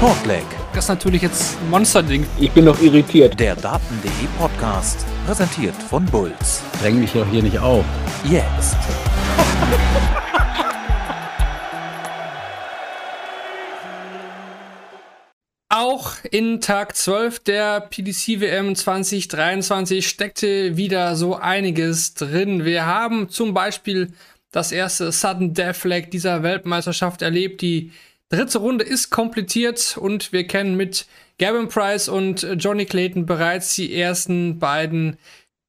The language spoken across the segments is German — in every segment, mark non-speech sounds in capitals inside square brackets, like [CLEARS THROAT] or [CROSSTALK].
Shortleg. Das ist natürlich jetzt ein Monsterding. Ich bin noch irritiert. Der Daten.de Podcast, präsentiert von Bulls. Dräng mich doch hier nicht auf. Jetzt. [LAUGHS] Auch in Tag 12 der PDC WM 2023 steckte wieder so einiges drin. Wir haben zum Beispiel das erste Sudden Death Flag dieser Weltmeisterschaft erlebt. Die dritte Runde ist komplettiert und wir kennen mit Gavin Price und Johnny Clayton bereits die ersten beiden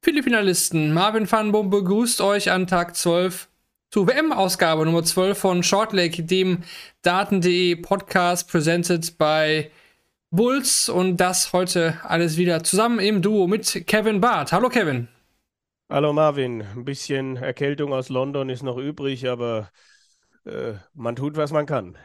Philippinalisten. Marvin van Boom begrüßt euch an Tag 12 zur WM-Ausgabe Nummer 12 von Shortleg, dem Daten.de Podcast, presented by Bulls und das heute alles wieder zusammen im Duo mit Kevin Barth. Hallo Kevin. Hallo Marvin, ein bisschen Erkältung aus London ist noch übrig, aber äh, man tut, was man kann.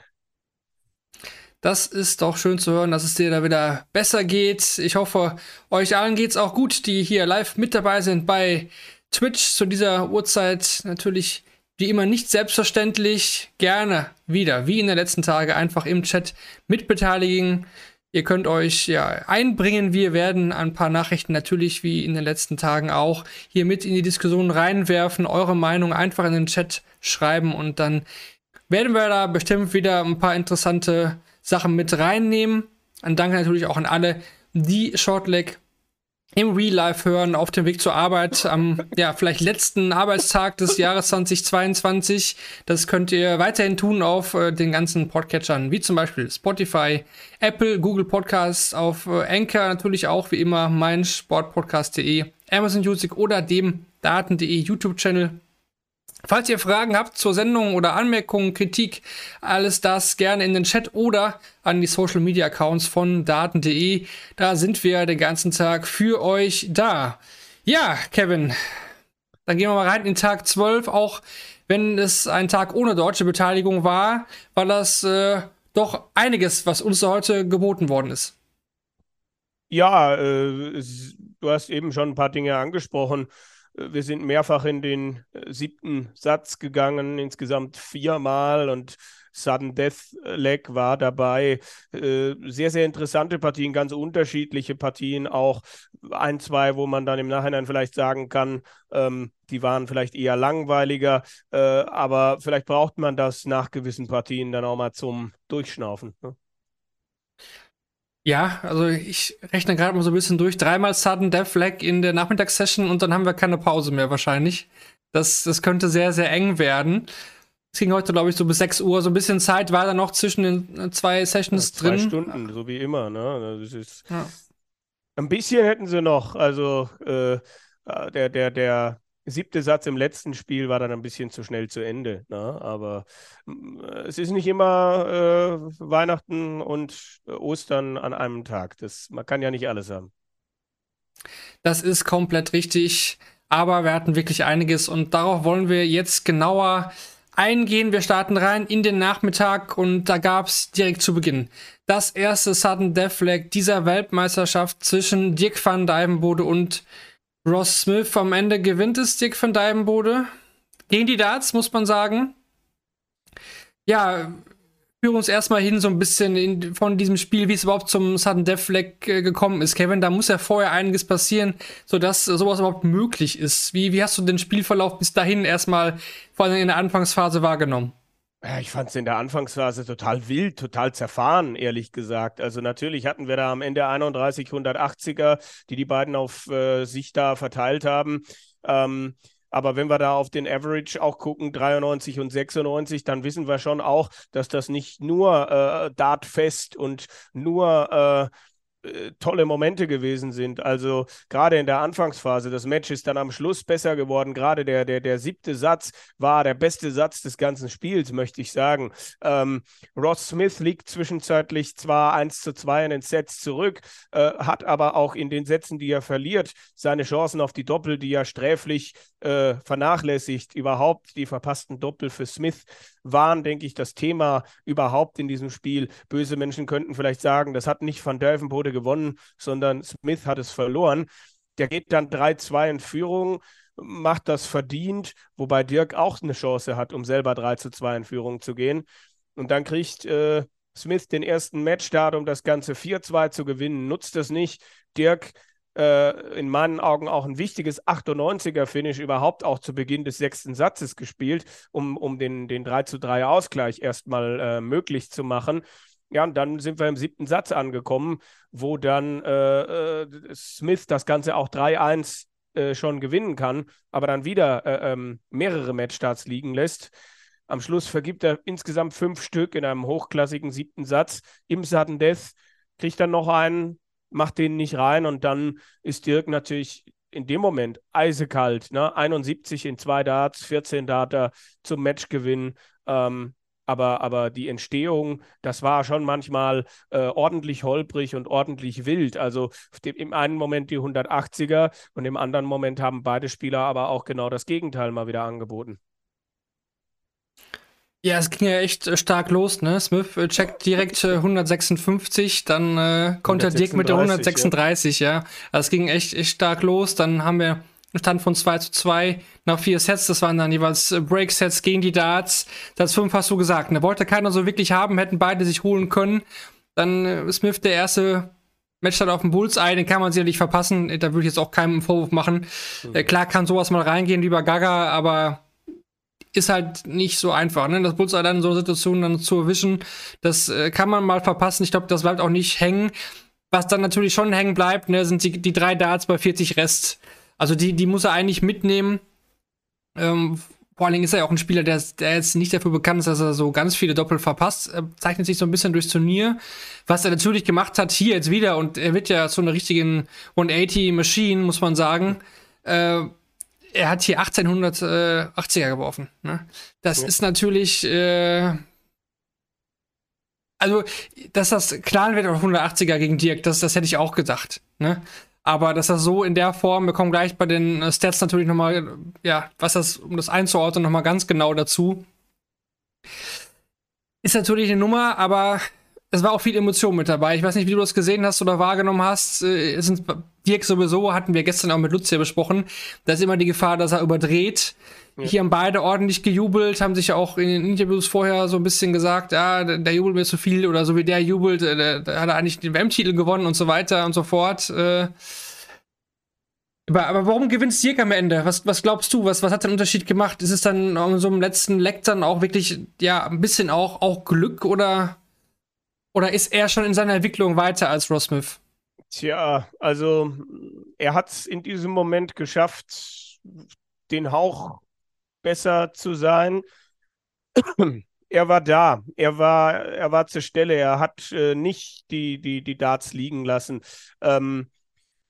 Das ist doch schön zu hören, dass es dir da wieder besser geht. Ich hoffe, euch allen geht es auch gut, die hier live mit dabei sind bei Twitch zu dieser Uhrzeit. Natürlich wie immer nicht selbstverständlich. Gerne wieder, wie in den letzten Tagen, einfach im Chat mitbeteiligen. Ihr könnt euch ja einbringen. Wir werden ein paar Nachrichten natürlich wie in den letzten Tagen auch hier mit in die Diskussion reinwerfen. Eure Meinung einfach in den Chat schreiben und dann werden wir da bestimmt wieder ein paar interessante Sachen mit reinnehmen. Ein Danke natürlich auch an alle, die Shortleg im Real Life hören, auf dem Weg zur Arbeit, am [LAUGHS] ja, vielleicht letzten Arbeitstag des Jahres 2022. Das könnt ihr weiterhin tun auf äh, den ganzen Podcatchern, wie zum Beispiel Spotify, Apple, Google Podcasts, auf äh, Anchor natürlich auch, wie immer, mein Sportpodcast.de, Amazon Music oder dem Daten.de YouTube-Channel. Falls ihr Fragen habt zur Sendung oder Anmerkungen, Kritik, alles das gerne in den Chat oder an die Social Media Accounts von daten.de. Da sind wir den ganzen Tag für euch da. Ja, Kevin, dann gehen wir mal rein in Tag 12. Auch wenn es ein Tag ohne deutsche Beteiligung war, war das äh, doch einiges, was uns heute geboten worden ist. Ja, äh, du hast eben schon ein paar Dinge angesprochen. Wir sind mehrfach in den äh, siebten Satz gegangen, insgesamt viermal und Sudden Death Leg war dabei. Äh, sehr, sehr interessante Partien, ganz unterschiedliche Partien, auch ein, zwei, wo man dann im Nachhinein vielleicht sagen kann, ähm, die waren vielleicht eher langweiliger, äh, aber vielleicht braucht man das nach gewissen Partien dann auch mal zum Durchschnaufen. Ne? Ja, also ich rechne gerade mal so ein bisschen durch. Dreimal Sudden Death Flag in der Nachmittagssession und dann haben wir keine Pause mehr wahrscheinlich. Das, das könnte sehr, sehr eng werden. Es ging heute, glaube ich, so bis 6 Uhr. So ein bisschen Zeit war da noch zwischen den äh, zwei Sessions ja, zwei drin. Zwei Stunden, so wie immer. Ne? Das ist ja. Ein bisschen hätten sie noch. Also äh, äh der, der, der siebte Satz im letzten Spiel war dann ein bisschen zu schnell zu Ende. Ne? Aber mm, es ist nicht immer äh, Weihnachten und Ostern an einem Tag. Das, man kann ja nicht alles haben. Das ist komplett richtig. Aber wir hatten wirklich einiges und darauf wollen wir jetzt genauer eingehen. Wir starten rein in den Nachmittag und da gab es direkt zu Beginn das erste Sudden Death Flag dieser Weltmeisterschaft zwischen Dirk van Dijvenbode und Ross Smith am Ende gewinnt es Dick von Dijvenbode. Gegen die Darts, muss man sagen. Ja, führen uns erstmal hin so ein bisschen in, von diesem Spiel, wie es überhaupt zum Sudden Death Flag äh, gekommen ist. Kevin, da muss ja vorher einiges passieren, sodass sowas überhaupt möglich ist. Wie, wie hast du den Spielverlauf bis dahin erstmal, vor allem in der Anfangsphase, wahrgenommen? Ich fand es in der Anfangsphase total wild, total zerfahren, ehrlich gesagt. Also natürlich hatten wir da am Ende 31 180er, die die beiden auf äh, sich da verteilt haben. Ähm, aber wenn wir da auf den Average auch gucken, 93 und 96, dann wissen wir schon auch, dass das nicht nur äh, dartfest und nur äh, tolle Momente gewesen sind. Also gerade in der Anfangsphase, das Match ist dann am Schluss besser geworden. Gerade der, der, der siebte Satz war der beste Satz des ganzen Spiels, möchte ich sagen. Ähm, Ross Smith liegt zwischenzeitlich zwar 1 zu 2 in den Sets zurück, äh, hat aber auch in den Sätzen, die er verliert, seine Chancen auf die Doppel, die er sträflich äh, vernachlässigt. Überhaupt die verpassten Doppel für Smith waren, denke ich, das Thema überhaupt in diesem Spiel. Böse Menschen könnten vielleicht sagen, das hat nicht Van Delvenbode gewonnen, sondern Smith hat es verloren. Der geht dann 3-2 in Führung, macht das verdient, wobei Dirk auch eine Chance hat, um selber 3 2 in Führung zu gehen. Und dann kriegt äh, Smith den ersten Matchstart, um das Ganze 4-2 zu gewinnen, nutzt es nicht. Dirk äh, in meinen Augen auch ein wichtiges 98er-Finish überhaupt auch zu Beginn des sechsten Satzes gespielt, um, um den, den 3 zu 3 Ausgleich erstmal äh, möglich zu machen. Ja, und dann sind wir im siebten Satz angekommen, wo dann äh, äh Smith das Ganze auch 3-1 äh, schon gewinnen kann, aber dann wieder äh, ähm, mehrere Matchstarts liegen lässt. Am Schluss vergibt er insgesamt fünf Stück in einem hochklassigen siebten Satz. Im Sudden Death kriegt er noch einen, macht den nicht rein und dann ist Dirk natürlich in dem Moment eisekalt. Ne? 71 in zwei Darts, 14 Darter zum Matchgewinn. Ähm, aber, aber die Entstehung, das war schon manchmal äh, ordentlich holprig und ordentlich wild. Also im einen Moment die 180er und im anderen Moment haben beide Spieler aber auch genau das Gegenteil mal wieder angeboten. Ja, es ging ja echt äh, stark los, ne? Smith äh, checkt direkt äh, 156, dann äh, konnte Dirk mit der 136, ja. ja. Also es ging echt, echt stark los. Dann haben wir Stand von 2 zu 2 nach vier Sets. Das waren dann jeweils äh, Break-Sets gegen die Darts. Das 5 hast du gesagt. Ne? Wollte keiner so wirklich haben, hätten beide sich holen können. Dann äh, Smith der erste Matchstart auf dem Bullseye, den kann man sicherlich verpassen. Da würde ich jetzt auch keinen einen Vorwurf machen. Mhm. Äh, klar kann sowas mal reingehen, lieber Gaga, aber ist halt nicht so einfach, ne? Das Bullseye dann in so einer Situation dann zu erwischen, das äh, kann man mal verpassen. Ich glaube, das bleibt auch nicht hängen. Was dann natürlich schon hängen bleibt, ne, sind die, die drei Darts bei 40 Rest. Also die, die muss er eigentlich mitnehmen. Ähm, vor allen Dingen ist er ja auch ein Spieler, der, der jetzt nicht dafür bekannt ist, dass er so ganz viele Doppel verpasst. Er zeichnet sich so ein bisschen durchs Turnier. Was er natürlich gemacht hat, hier jetzt wieder, und er wird ja zu einer richtigen 180-Machine, muss man sagen. Äh, er hat hier 1880er geworfen. Ne? Das ja. ist natürlich. Äh, also, dass das knallen wird auf 180er gegen Dirk, das, das hätte ich auch gedacht. Ne? Aber dass das so in der Form, wir kommen gleich bei den äh, Stats natürlich nochmal, ja, was das, um das einzuordnen, nochmal ganz genau dazu. Ist natürlich eine Nummer, aber es war auch viel Emotion mit dabei. Ich weiß nicht, wie du das gesehen hast oder wahrgenommen hast. Äh, sind Dirk sowieso, hatten wir gestern auch mit Lucia besprochen. Da ist immer die Gefahr, dass er überdreht. Ja. Hier haben beide ordentlich gejubelt, haben sich ja auch in den Interviews vorher so ein bisschen gesagt, ja, der, der jubelt mir zu viel oder so wie der jubelt, äh, der hat er eigentlich den WM-Titel gewonnen und so weiter und so fort. Äh, aber, aber warum gewinnt Dirk am Ende? Was, was glaubst du? Was, was hat den Unterschied gemacht? Ist es dann in so einem letzten Leck dann auch wirklich, ja, ein bisschen auch, auch Glück oder oder ist er schon in seiner Entwicklung weiter als Ross? Tja, also er hat es in diesem Moment geschafft, den Hauch besser zu sein. [CLEARS THROAT] er war da, er war, er war zur Stelle, er hat äh, nicht die, die, die Darts liegen lassen. Ähm,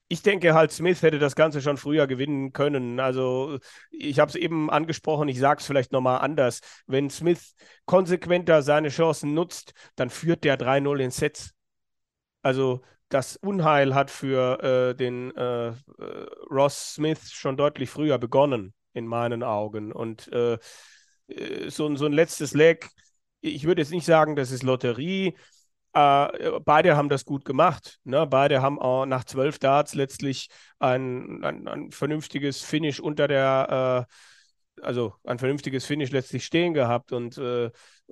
ich denke halt, Smith hätte das Ganze schon früher gewinnen können. Also ich habe es eben angesprochen, ich sage es vielleicht nochmal anders. Wenn Smith konsequenter seine Chancen nutzt, dann führt der 3-0 in Sets. Also das Unheil hat für äh, den äh, äh, Ross Smith schon deutlich früher begonnen, in meinen Augen. Und äh, äh so, so ein letztes Leg, ich würde jetzt nicht sagen, das ist Lotterie, äh, beide haben das gut gemacht. Ne? Beide haben auch nach zwölf Darts letztlich ein, ein, ein vernünftiges Finish unter der, äh, also ein vernünftiges Finish letztlich stehen gehabt. Und äh,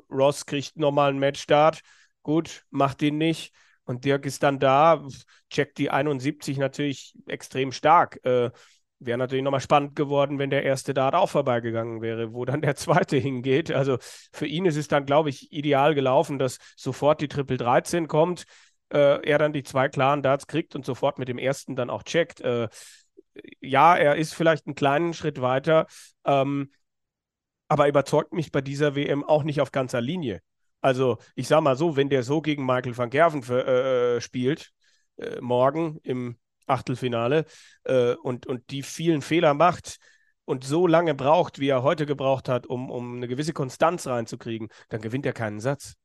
Ross kriegt nochmal einen Matchstart. Gut, macht ihn nicht. Und Dirk ist dann da, checkt die 71 natürlich extrem stark. Wäre natürlich nochmal spannend geworden, wenn der erste Dart auch vorbeigegangen wäre, wo dann der zweite [LAUGHS] hingeht. Also für ihn ist es dann, glaube ich, ideal gelaufen, dass sofort die Triple 13 kommt, äh, er dann die zwei klaren Darts kriegt und sofort mit dem ersten dann auch checkt. Äh, ja, er ist vielleicht einen kleinen Schritt weiter, ähm, aber überzeugt mich bei dieser WM auch nicht auf ganzer Linie. Also ich sage mal so, wenn der so gegen Michael van Gerven für, äh, äh, spielt, äh, morgen im Achtelfinale äh, und, und die vielen Fehler macht und so lange braucht, wie er heute gebraucht hat, um, um eine gewisse Konstanz reinzukriegen, dann gewinnt er keinen Satz.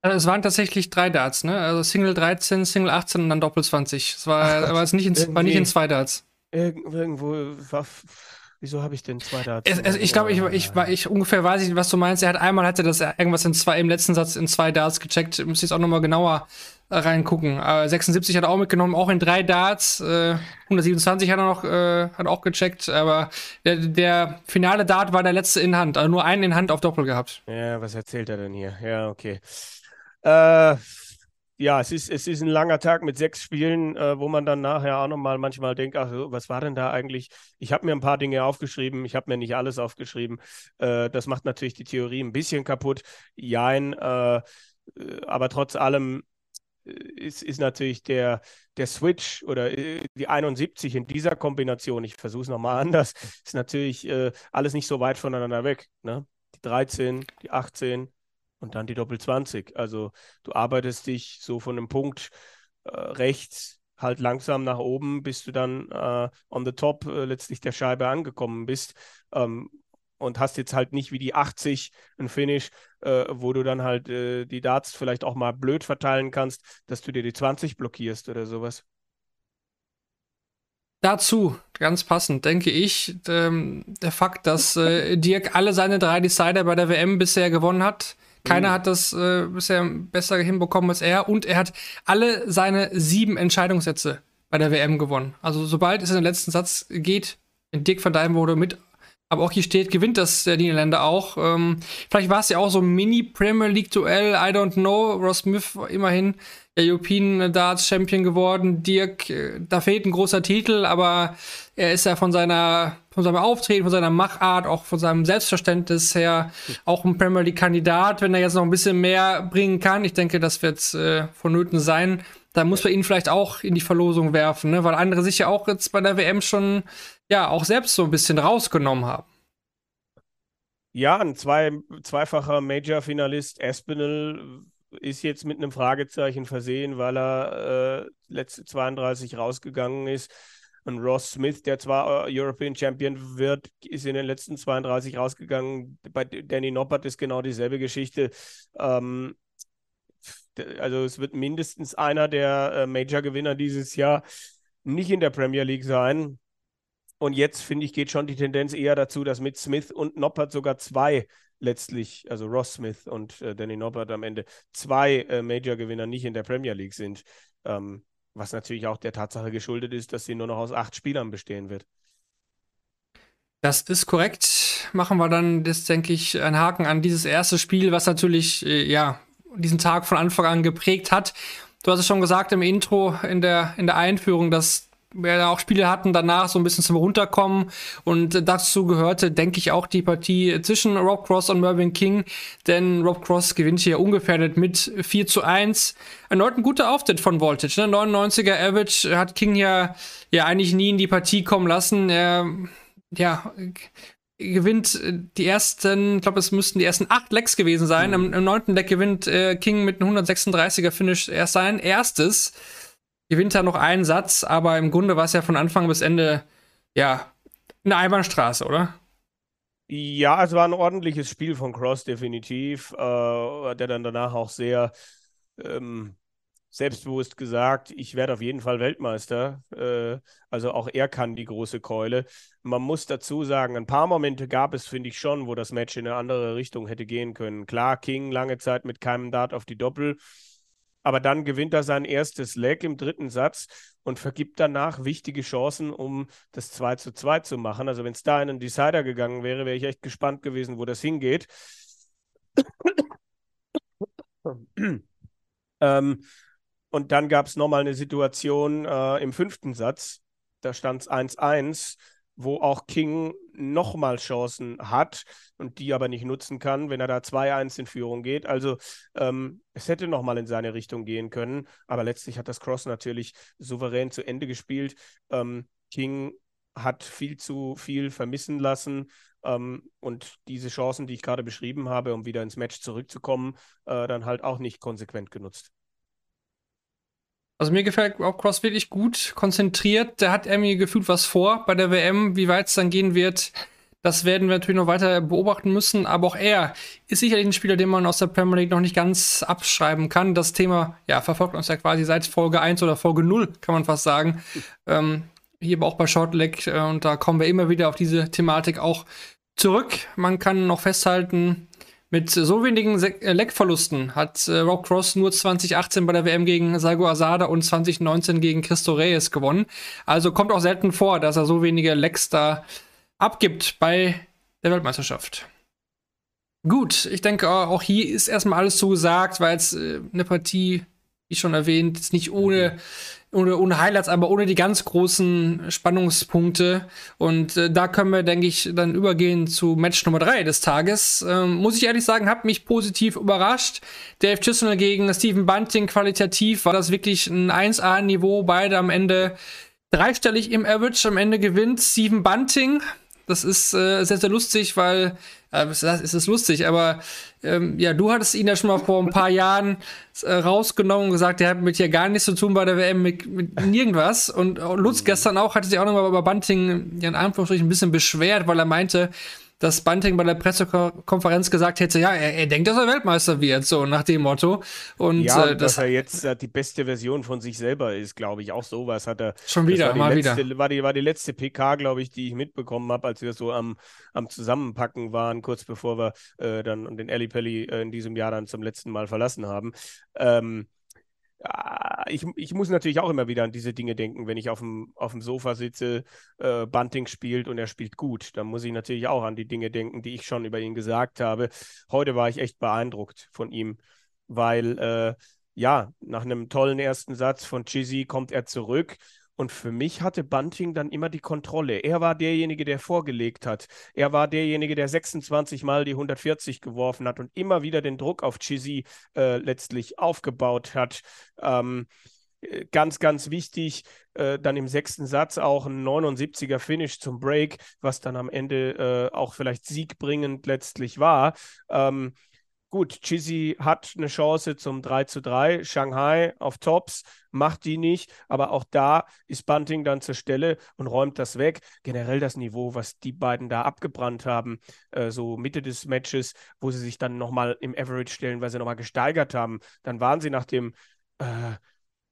Also es waren tatsächlich drei Darts, ne? Also Single 13, Single 18 und dann Doppel 20. Es war, [LAUGHS] war, es nicht in, war nicht in zwei Darts. Irgendwo war, Wieso habe ich denn zwei Darts? Es, es, ich glaube, ich, ich, ich, ungefähr weiß ich, was du meinst. Er hat einmal hatte das irgendwas in zwei, im letzten Satz in zwei Darts gecheckt. Müsste jetzt auch nochmal genauer reingucken. Äh, 76 hat er auch mitgenommen, auch in drei Darts. Äh, 127 hat er noch, äh, hat auch gecheckt. Aber der, der, finale Dart war der letzte in Hand. Also nur einen in Hand auf Doppel gehabt. Ja, was erzählt er denn hier? Ja, okay. Äh, ja, es ist, es ist ein langer Tag mit sechs Spielen, äh, wo man dann nachher auch nochmal manchmal denkt, ach, was war denn da eigentlich? Ich habe mir ein paar Dinge aufgeschrieben, ich habe mir nicht alles aufgeschrieben. Äh, das macht natürlich die Theorie ein bisschen kaputt. Jein, äh, äh aber trotz allem ist, ist natürlich der, der Switch oder äh, die 71 in dieser Kombination, ich versuche es nochmal anders, [LAUGHS] ist natürlich alles nicht so weit voneinander weg. Ne? Die 13, die 18, und dann die Doppel 20. Also du arbeitest dich so von einem Punkt äh, rechts halt langsam nach oben, bis du dann äh, on the top äh, letztlich der Scheibe angekommen bist. Ähm, und hast jetzt halt nicht wie die 80 ein Finish, äh, wo du dann halt äh, die Darts vielleicht auch mal blöd verteilen kannst, dass du dir die 20 blockierst oder sowas. Dazu, ganz passend, denke ich, ähm, der Fakt, dass äh, Dirk alle seine drei Decider bei der WM bisher gewonnen hat, keiner mhm. hat das äh, bisher besser hinbekommen als er. Und er hat alle seine sieben Entscheidungssätze bei der WM gewonnen. Also sobald es in den letzten Satz geht, Dick van Dijvenbode mit aber auch hier steht, gewinnt das der Niederländer auch. Ähm, vielleicht war es ja auch so ein Mini-Premier League-Duell, I don't know. Ross Smith immerhin der European Darts Champion geworden. Dirk, äh, da fehlt ein großer Titel, aber er ist ja von seiner, von seinem Auftreten, von seiner Machart, auch von seinem Selbstverständnis her auch ein Premier League-Kandidat, wenn er jetzt noch ein bisschen mehr bringen kann. Ich denke, das wird äh, vonnöten sein. Da muss man ihn vielleicht auch in die Verlosung werfen, ne? weil andere sich ja auch jetzt bei der WM schon ja auch selbst so ein bisschen rausgenommen haben. Ja, ein zwei, zweifacher Major-Finalist Espinel ist jetzt mit einem Fragezeichen versehen, weil er äh, letzte 32 rausgegangen ist. Und Ross Smith, der zwar äh, European Champion wird, ist in den letzten 32 rausgegangen. Bei Danny Noppert ist genau dieselbe Geschichte. Ähm, also es wird mindestens einer der äh, Major-Gewinner dieses Jahr nicht in der Premier League sein. Und jetzt, finde ich, geht schon die Tendenz eher dazu, dass mit Smith und Noppert sogar zwei letztlich, also Ross Smith und äh, Danny Noppert am Ende, zwei äh, Major-Gewinner nicht in der Premier League sind. Ähm, was natürlich auch der Tatsache geschuldet ist, dass sie nur noch aus acht Spielern bestehen wird. Das ist korrekt. Machen wir dann, das denke ich, einen Haken an dieses erste Spiel, was natürlich, äh, ja, diesen Tag von Anfang an geprägt hat. Du hast es schon gesagt im Intro, in der, in der Einführung, dass wir auch Spiele hatten danach so ein bisschen zum Runterkommen und dazu gehörte, denke ich, auch die Partie zwischen Rob Cross und Mervyn King, denn Rob Cross gewinnt hier ungefährdet mit 4 zu 1. Erneut ein guter Auftritt von Voltage, ne? 99er Average hat King ja, ja eigentlich nie in die Partie kommen lassen. Er, ja, gewinnt die ersten, ich glaube, es müssten die ersten acht Lecks gewesen sein. Mhm. Im, Im, neunten Deck gewinnt äh, King mit einem 136er Finish erst sein erstes gewinnt er noch einen Satz, aber im Grunde war es ja von Anfang bis Ende, ja, eine Einbahnstraße, oder? Ja, es war ein ordentliches Spiel von Cross, definitiv, äh, der dann danach auch sehr ähm, selbstbewusst gesagt, ich werde auf jeden Fall Weltmeister. Äh, also auch er kann die große Keule. Man muss dazu sagen, ein paar Momente gab es, finde ich schon, wo das Match in eine andere Richtung hätte gehen können. Klar, King lange Zeit mit keinem Dart auf die Doppel. Aber dann gewinnt er sein erstes Leg im dritten Satz und vergibt danach wichtige Chancen, um das 2 zu 2 zu machen. Also wenn es da in einen Decider gegangen wäre, wäre ich echt gespannt gewesen, wo das hingeht. [COUGHS] ähm, und dann gab es nochmal eine Situation äh, im fünften Satz. Da stand es 1-1 wo auch King nochmal Chancen hat und die aber nicht nutzen kann, wenn er da 2-1 in Führung geht. Also ähm, es hätte nochmal in seine Richtung gehen können, aber letztlich hat das Cross natürlich souverän zu Ende gespielt. Ähm, King hat viel zu viel vermissen lassen ähm, und diese Chancen, die ich gerade beschrieben habe, um wieder ins Match zurückzukommen, äh, dann halt auch nicht konsequent genutzt. Also mir gefällt auch Cross wirklich gut, konzentriert. Der hat irgendwie gefühlt was vor bei der WM. Wie weit es dann gehen wird, das werden wir natürlich noch weiter beobachten müssen. Aber auch er ist sicherlich ein Spieler, den man aus der Premier League noch nicht ganz abschreiben kann. Das Thema ja, verfolgt uns ja quasi seit Folge 1 oder Folge 0, kann man fast sagen. Ähm, hier auch bei Shortleg äh, und da kommen wir immer wieder auf diese Thematik auch zurück. Man kann noch festhalten, mit so wenigen Se äh, Leckverlusten hat äh, Rob Cross nur 2018 bei der WM gegen Sago Asada und 2019 gegen Christo Reyes gewonnen. Also kommt auch selten vor, dass er so wenige Lecks da abgibt bei der Weltmeisterschaft. Gut, ich denke, auch hier ist erstmal alles so gesagt, weil jetzt äh, eine Partie, wie schon erwähnt, ist nicht ohne, ohne, ohne Highlights, aber ohne die ganz großen Spannungspunkte. Und äh, da können wir, denke ich, dann übergehen zu Match Nummer 3 des Tages. Ähm, muss ich ehrlich sagen, hat mich positiv überrascht. Dave Chisholm gegen Stephen Bunting qualitativ war das wirklich ein 1A-Niveau. Beide am Ende dreistellig im Average. Am Ende gewinnt Stephen Bunting. Das ist äh, sehr, sehr lustig, weil äh, es ist lustig, aber ähm, ja, du hattest ihn ja schon mal vor ein paar Jahren äh, rausgenommen und gesagt, der hat mit hier gar nichts zu tun bei der WM, mit, mit nirgendwas. Und Lutz gestern auch hatte sich auch nochmal über Bunting ja, in Anführungsstrichen ein bisschen beschwert, weil er meinte, dass Bunting bei der Pressekonferenz gesagt hätte, ja, er, er, denkt, dass er Weltmeister wird, so nach dem Motto. Und ja, äh, dass er jetzt äh, die beste Version von sich selber ist, glaube ich. Auch sowas hat er. Schon wieder, mal letzte, wieder. War die, war die letzte PK, glaube ich, die ich mitbekommen habe, als wir so am, am Zusammenpacken waren, kurz bevor wir äh, dann den Ali Pelli äh, in diesem Jahr dann zum letzten Mal verlassen haben. Ähm, ich, ich muss natürlich auch immer wieder an diese Dinge denken, wenn ich auf dem, auf dem Sofa sitze, äh, Bunting spielt und er spielt gut. Dann muss ich natürlich auch an die Dinge denken, die ich schon über ihn gesagt habe. Heute war ich echt beeindruckt von ihm, weil äh, ja, nach einem tollen ersten Satz von Chizzy kommt er zurück und für mich hatte Bunting dann immer die Kontrolle. Er war derjenige, der vorgelegt hat. Er war derjenige, der 26 Mal die 140 geworfen hat und immer wieder den Druck auf Chizzy äh, letztlich aufgebaut hat. Ähm, äh, ganz, ganz wichtig, äh, dann im sechsten Satz auch ein 79er Finish zum Break, was dann am Ende äh, auch vielleicht siegbringend letztlich war. Ähm, Gut, Chizzy hat eine Chance zum 3 zu 3. Shanghai auf Tops, macht die nicht, aber auch da ist Bunting dann zur Stelle und räumt das weg. Generell das Niveau, was die beiden da abgebrannt haben, äh, so Mitte des Matches, wo sie sich dann nochmal im Average stellen, weil sie nochmal gesteigert haben. Dann waren sie nach dem äh,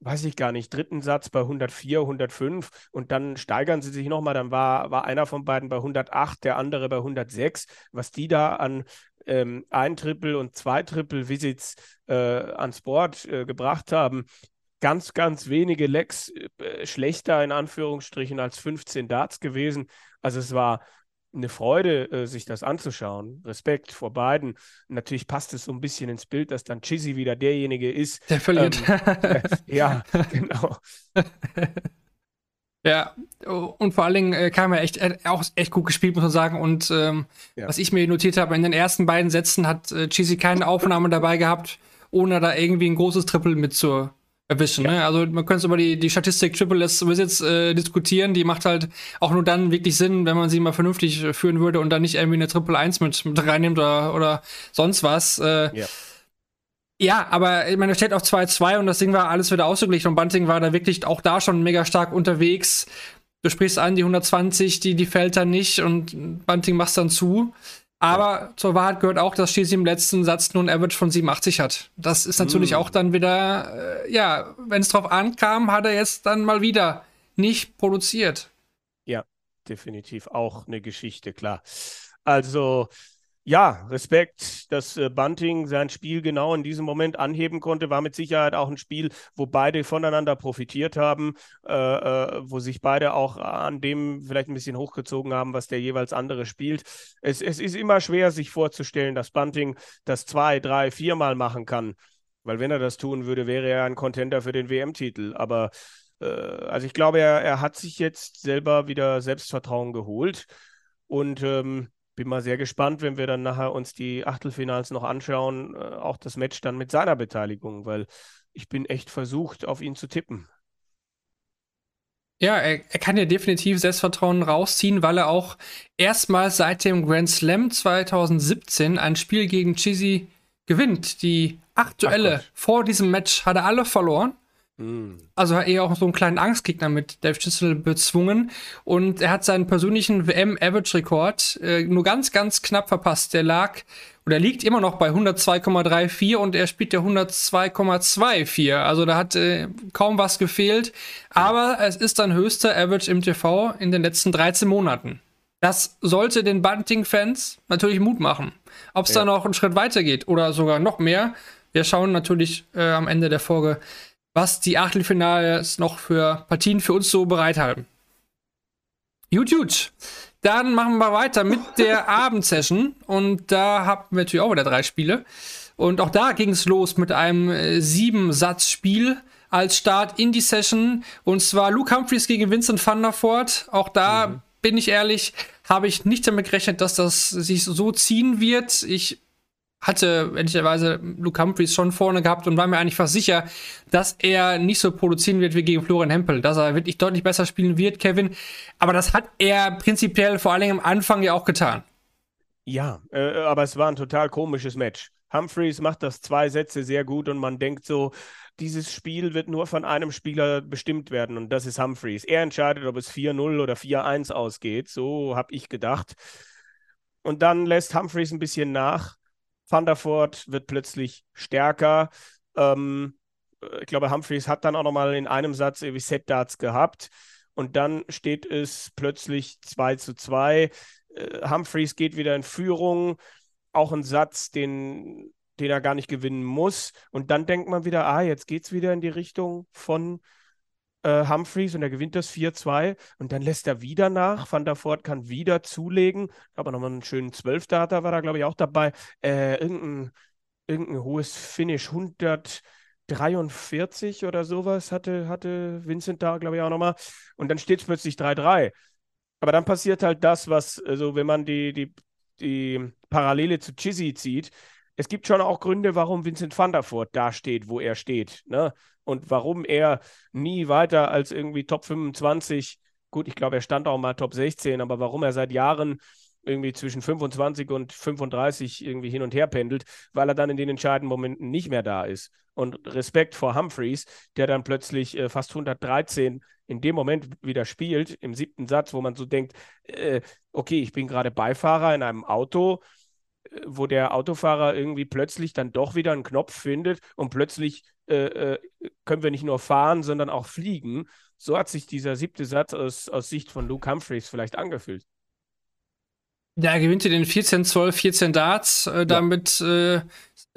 weiß ich gar nicht, dritten Satz bei 104, 105 und dann steigern sie sich nochmal, dann war, war einer von beiden bei 108, der andere bei 106. Was die da an ähm, ein Triple und zwei Triple Visits äh, ans Board äh, gebracht haben, ganz, ganz wenige Lecks äh, schlechter in Anführungsstrichen als 15 Darts gewesen. Also es war eine Freude, äh, sich das anzuschauen. Respekt vor beiden. Natürlich passt es so ein bisschen ins Bild, dass dann Chizzy wieder derjenige ist. Der verliert. Ähm, ja, [LAUGHS] genau. Ja, und vor allen Dingen äh, kam er echt, äh, auch echt gut gespielt, muss man sagen. Und ähm, ja. was ich mir notiert habe, in den ersten beiden Sätzen hat äh, Cheesy keine [LAUGHS] Aufnahme dabei gehabt, ohne da irgendwie ein großes Triple mit zu erwischen. Ja. Ne? Also man könnte über die, die Statistik Triple S Wizards äh, diskutieren. Die macht halt auch nur dann wirklich Sinn, wenn man sie mal vernünftig führen würde und dann nicht irgendwie eine Triple 1 mit, mit reinnimmt oder, oder sonst was. Äh, ja. Ja, aber ich meine, er steht auf 2-2 und das Ding war alles wieder ausgeglichen und Bunting war da wirklich auch da schon mega stark unterwegs. Du sprichst an, die 120, die, die fällt dann nicht und Bunting macht dann zu. Aber ja. zur Wahrheit gehört auch, dass Cheesy im letzten Satz nur ein Average von 87 hat. Das ist natürlich mm. auch dann wieder, äh, ja, wenn es drauf ankam, hat er jetzt dann mal wieder nicht produziert. Ja, definitiv auch eine Geschichte, klar. Also, ja, Respekt, dass äh, Bunting sein Spiel genau in diesem Moment anheben konnte, war mit Sicherheit auch ein Spiel, wo beide voneinander profitiert haben, äh, äh, wo sich beide auch an dem vielleicht ein bisschen hochgezogen haben, was der jeweils andere spielt. Es, es ist immer schwer, sich vorzustellen, dass Bunting das zwei, drei, viermal machen kann, weil wenn er das tun würde, wäre er ein Contender für den WM-Titel. Aber äh, also ich glaube, er, er hat sich jetzt selber wieder Selbstvertrauen geholt und ähm, bin mal sehr gespannt, wenn wir dann nachher uns die Achtelfinals noch anschauen, äh, auch das Match dann mit seiner Beteiligung, weil ich bin echt versucht, auf ihn zu tippen. Ja, er, er, kann ja definitiv Selbstvertrauen rausziehen, weil er auch erstmals seit dem Grand Slam 2017 ein Spiel gegen Chizzy gewinnt. Die aktuelle vor diesem Match hat er alle verloren. Also hat er auch so einen kleinen Angstgegner mit Dave Chisel bezwungen und er hat seinen persönlichen WM-Average-Rekord äh, nur ganz, ganz knapp verpasst. Der lag oder liegt immer noch bei 102,34 und er spielt der 102,24. Also da hat äh, kaum was gefehlt. Aber es ist sein höchster Average im TV in den letzten 13 Monaten. Das sollte den Bunting-Fans natürlich Mut machen. Ob es ja. da noch einen Schritt weiter geht oder sogar noch mehr, wir schauen natürlich äh, am Ende der Folge was die Achtelfinals noch für Partien für uns so bereithalten. Gut, gut. Dann machen wir weiter mit [LAUGHS] der Abendsession. Und da haben wir natürlich auch wieder drei Spiele. Und auch da ging es los mit einem äh, Sieben-Satz-Spiel als Start in die Session. Und zwar Luke Humphreys gegen Vincent van der Voort. Auch da mhm. bin ich ehrlich, habe ich nicht damit gerechnet, dass das sich so ziehen wird. Ich hatte ehrlicherweise Luke Humphreys schon vorne gehabt und war mir eigentlich fast sicher, dass er nicht so produzieren wird wie gegen Florian Hempel, dass er wirklich deutlich besser spielen wird, Kevin. Aber das hat er prinzipiell vor allen Dingen am Anfang ja auch getan. Ja, äh, aber es war ein total komisches Match. Humphreys macht das zwei Sätze sehr gut und man denkt so, dieses Spiel wird nur von einem Spieler bestimmt werden und das ist Humphreys. Er entscheidet, ob es 4-0 oder 4-1 ausgeht. So habe ich gedacht. Und dann lässt Humphreys ein bisschen nach Voort wird plötzlich stärker. Ähm, ich glaube, Humphreys hat dann auch nochmal in einem Satz irgendwie Set-Darts gehabt. Und dann steht es plötzlich 2 zu 2. Äh, Humphreys geht wieder in Führung. Auch ein Satz, den, den er gar nicht gewinnen muss. Und dann denkt man wieder, ah, jetzt geht es wieder in die Richtung von äh, Humphreys und er gewinnt das 4-2 und dann lässt er wieder nach. Van der Voort kann wieder zulegen. Aber nochmal einen schönen 12-Data war da, glaube ich, auch dabei. Äh, irgendein, irgendein hohes Finish, 143 oder sowas hatte, hatte Vincent da, glaube ich, auch nochmal. Und dann steht es plötzlich 3-3. Aber dann passiert halt das, was, also wenn man die, die, die Parallele zu Chizzy zieht, es gibt schon auch Gründe, warum Vincent van der Voort da steht, wo er steht. Ne? Und warum er nie weiter als irgendwie Top 25, gut, ich glaube, er stand auch mal Top 16, aber warum er seit Jahren irgendwie zwischen 25 und 35 irgendwie hin und her pendelt, weil er dann in den entscheidenden Momenten nicht mehr da ist. Und Respekt vor Humphreys, der dann plötzlich äh, fast 113 in dem Moment wieder spielt, im siebten Satz, wo man so denkt, äh, okay, ich bin gerade Beifahrer in einem Auto, wo der Autofahrer irgendwie plötzlich dann doch wieder einen Knopf findet und plötzlich äh, äh, können wir nicht nur fahren, sondern auch fliegen. So hat sich dieser siebte Satz aus, aus Sicht von Luke Humphreys vielleicht angefühlt. Ja, er gewinnt hier den 14, 12, 14 Darts. Äh, damit ja. äh,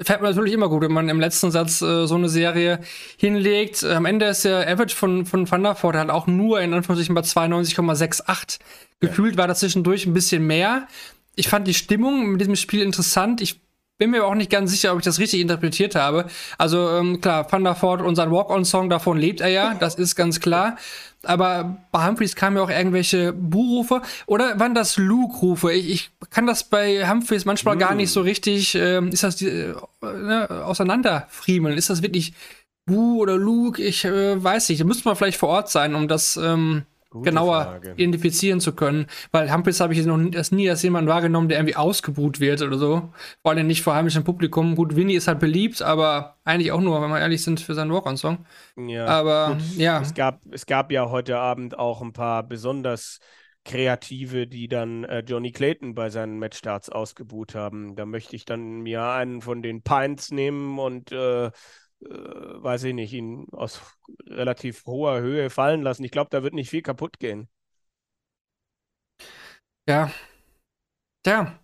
fährt man natürlich immer gut, wenn man im letzten Satz äh, so eine Serie hinlegt. Äh, am Ende ist der Average von, von Van der Voort halt auch nur in Anführungszeichen bei 92,68. Gefühlt ja. war das zwischendurch ein bisschen mehr ich fand die Stimmung mit diesem Spiel interessant. Ich bin mir auch nicht ganz sicher, ob ich das richtig interpretiert habe. Also ähm, klar, Van der Voort und sein Walk-on-Song, davon lebt er ja, [LAUGHS] das ist ganz klar. Aber bei Humphreys kamen ja auch irgendwelche Buhrufe oder waren das Luke-Rufe? Ich, ich, kann das bei Humphreys manchmal mm. gar nicht so richtig, ähm, ist das äh, ne, auseinanderfriemeln? Ist das wirklich Bu oder Luke? Ich äh, weiß nicht. Da müsste man vielleicht vor Ort sein, um das ähm, Gute genauer Frage. identifizieren zu können. Weil Hampels habe ich noch nie, das nie als jemand wahrgenommen, der irgendwie ausgebuht wird oder so. Vor allem nicht vor heimischem Publikum. Gut, Winnie ist halt beliebt, aber eigentlich auch nur, wenn wir ehrlich sind, für seinen Walk-on-Song. Ja, aber gut. ja. Es gab, es gab ja heute Abend auch ein paar besonders Kreative, die dann äh, Johnny Clayton bei seinen Matchstarts ausgebuht haben. Da möchte ich dann mir einen von den Pints nehmen und äh, weiß ich nicht, ihn aus relativ hoher Höhe fallen lassen. Ich glaube, da wird nicht viel kaputt gehen. Ja. Tja.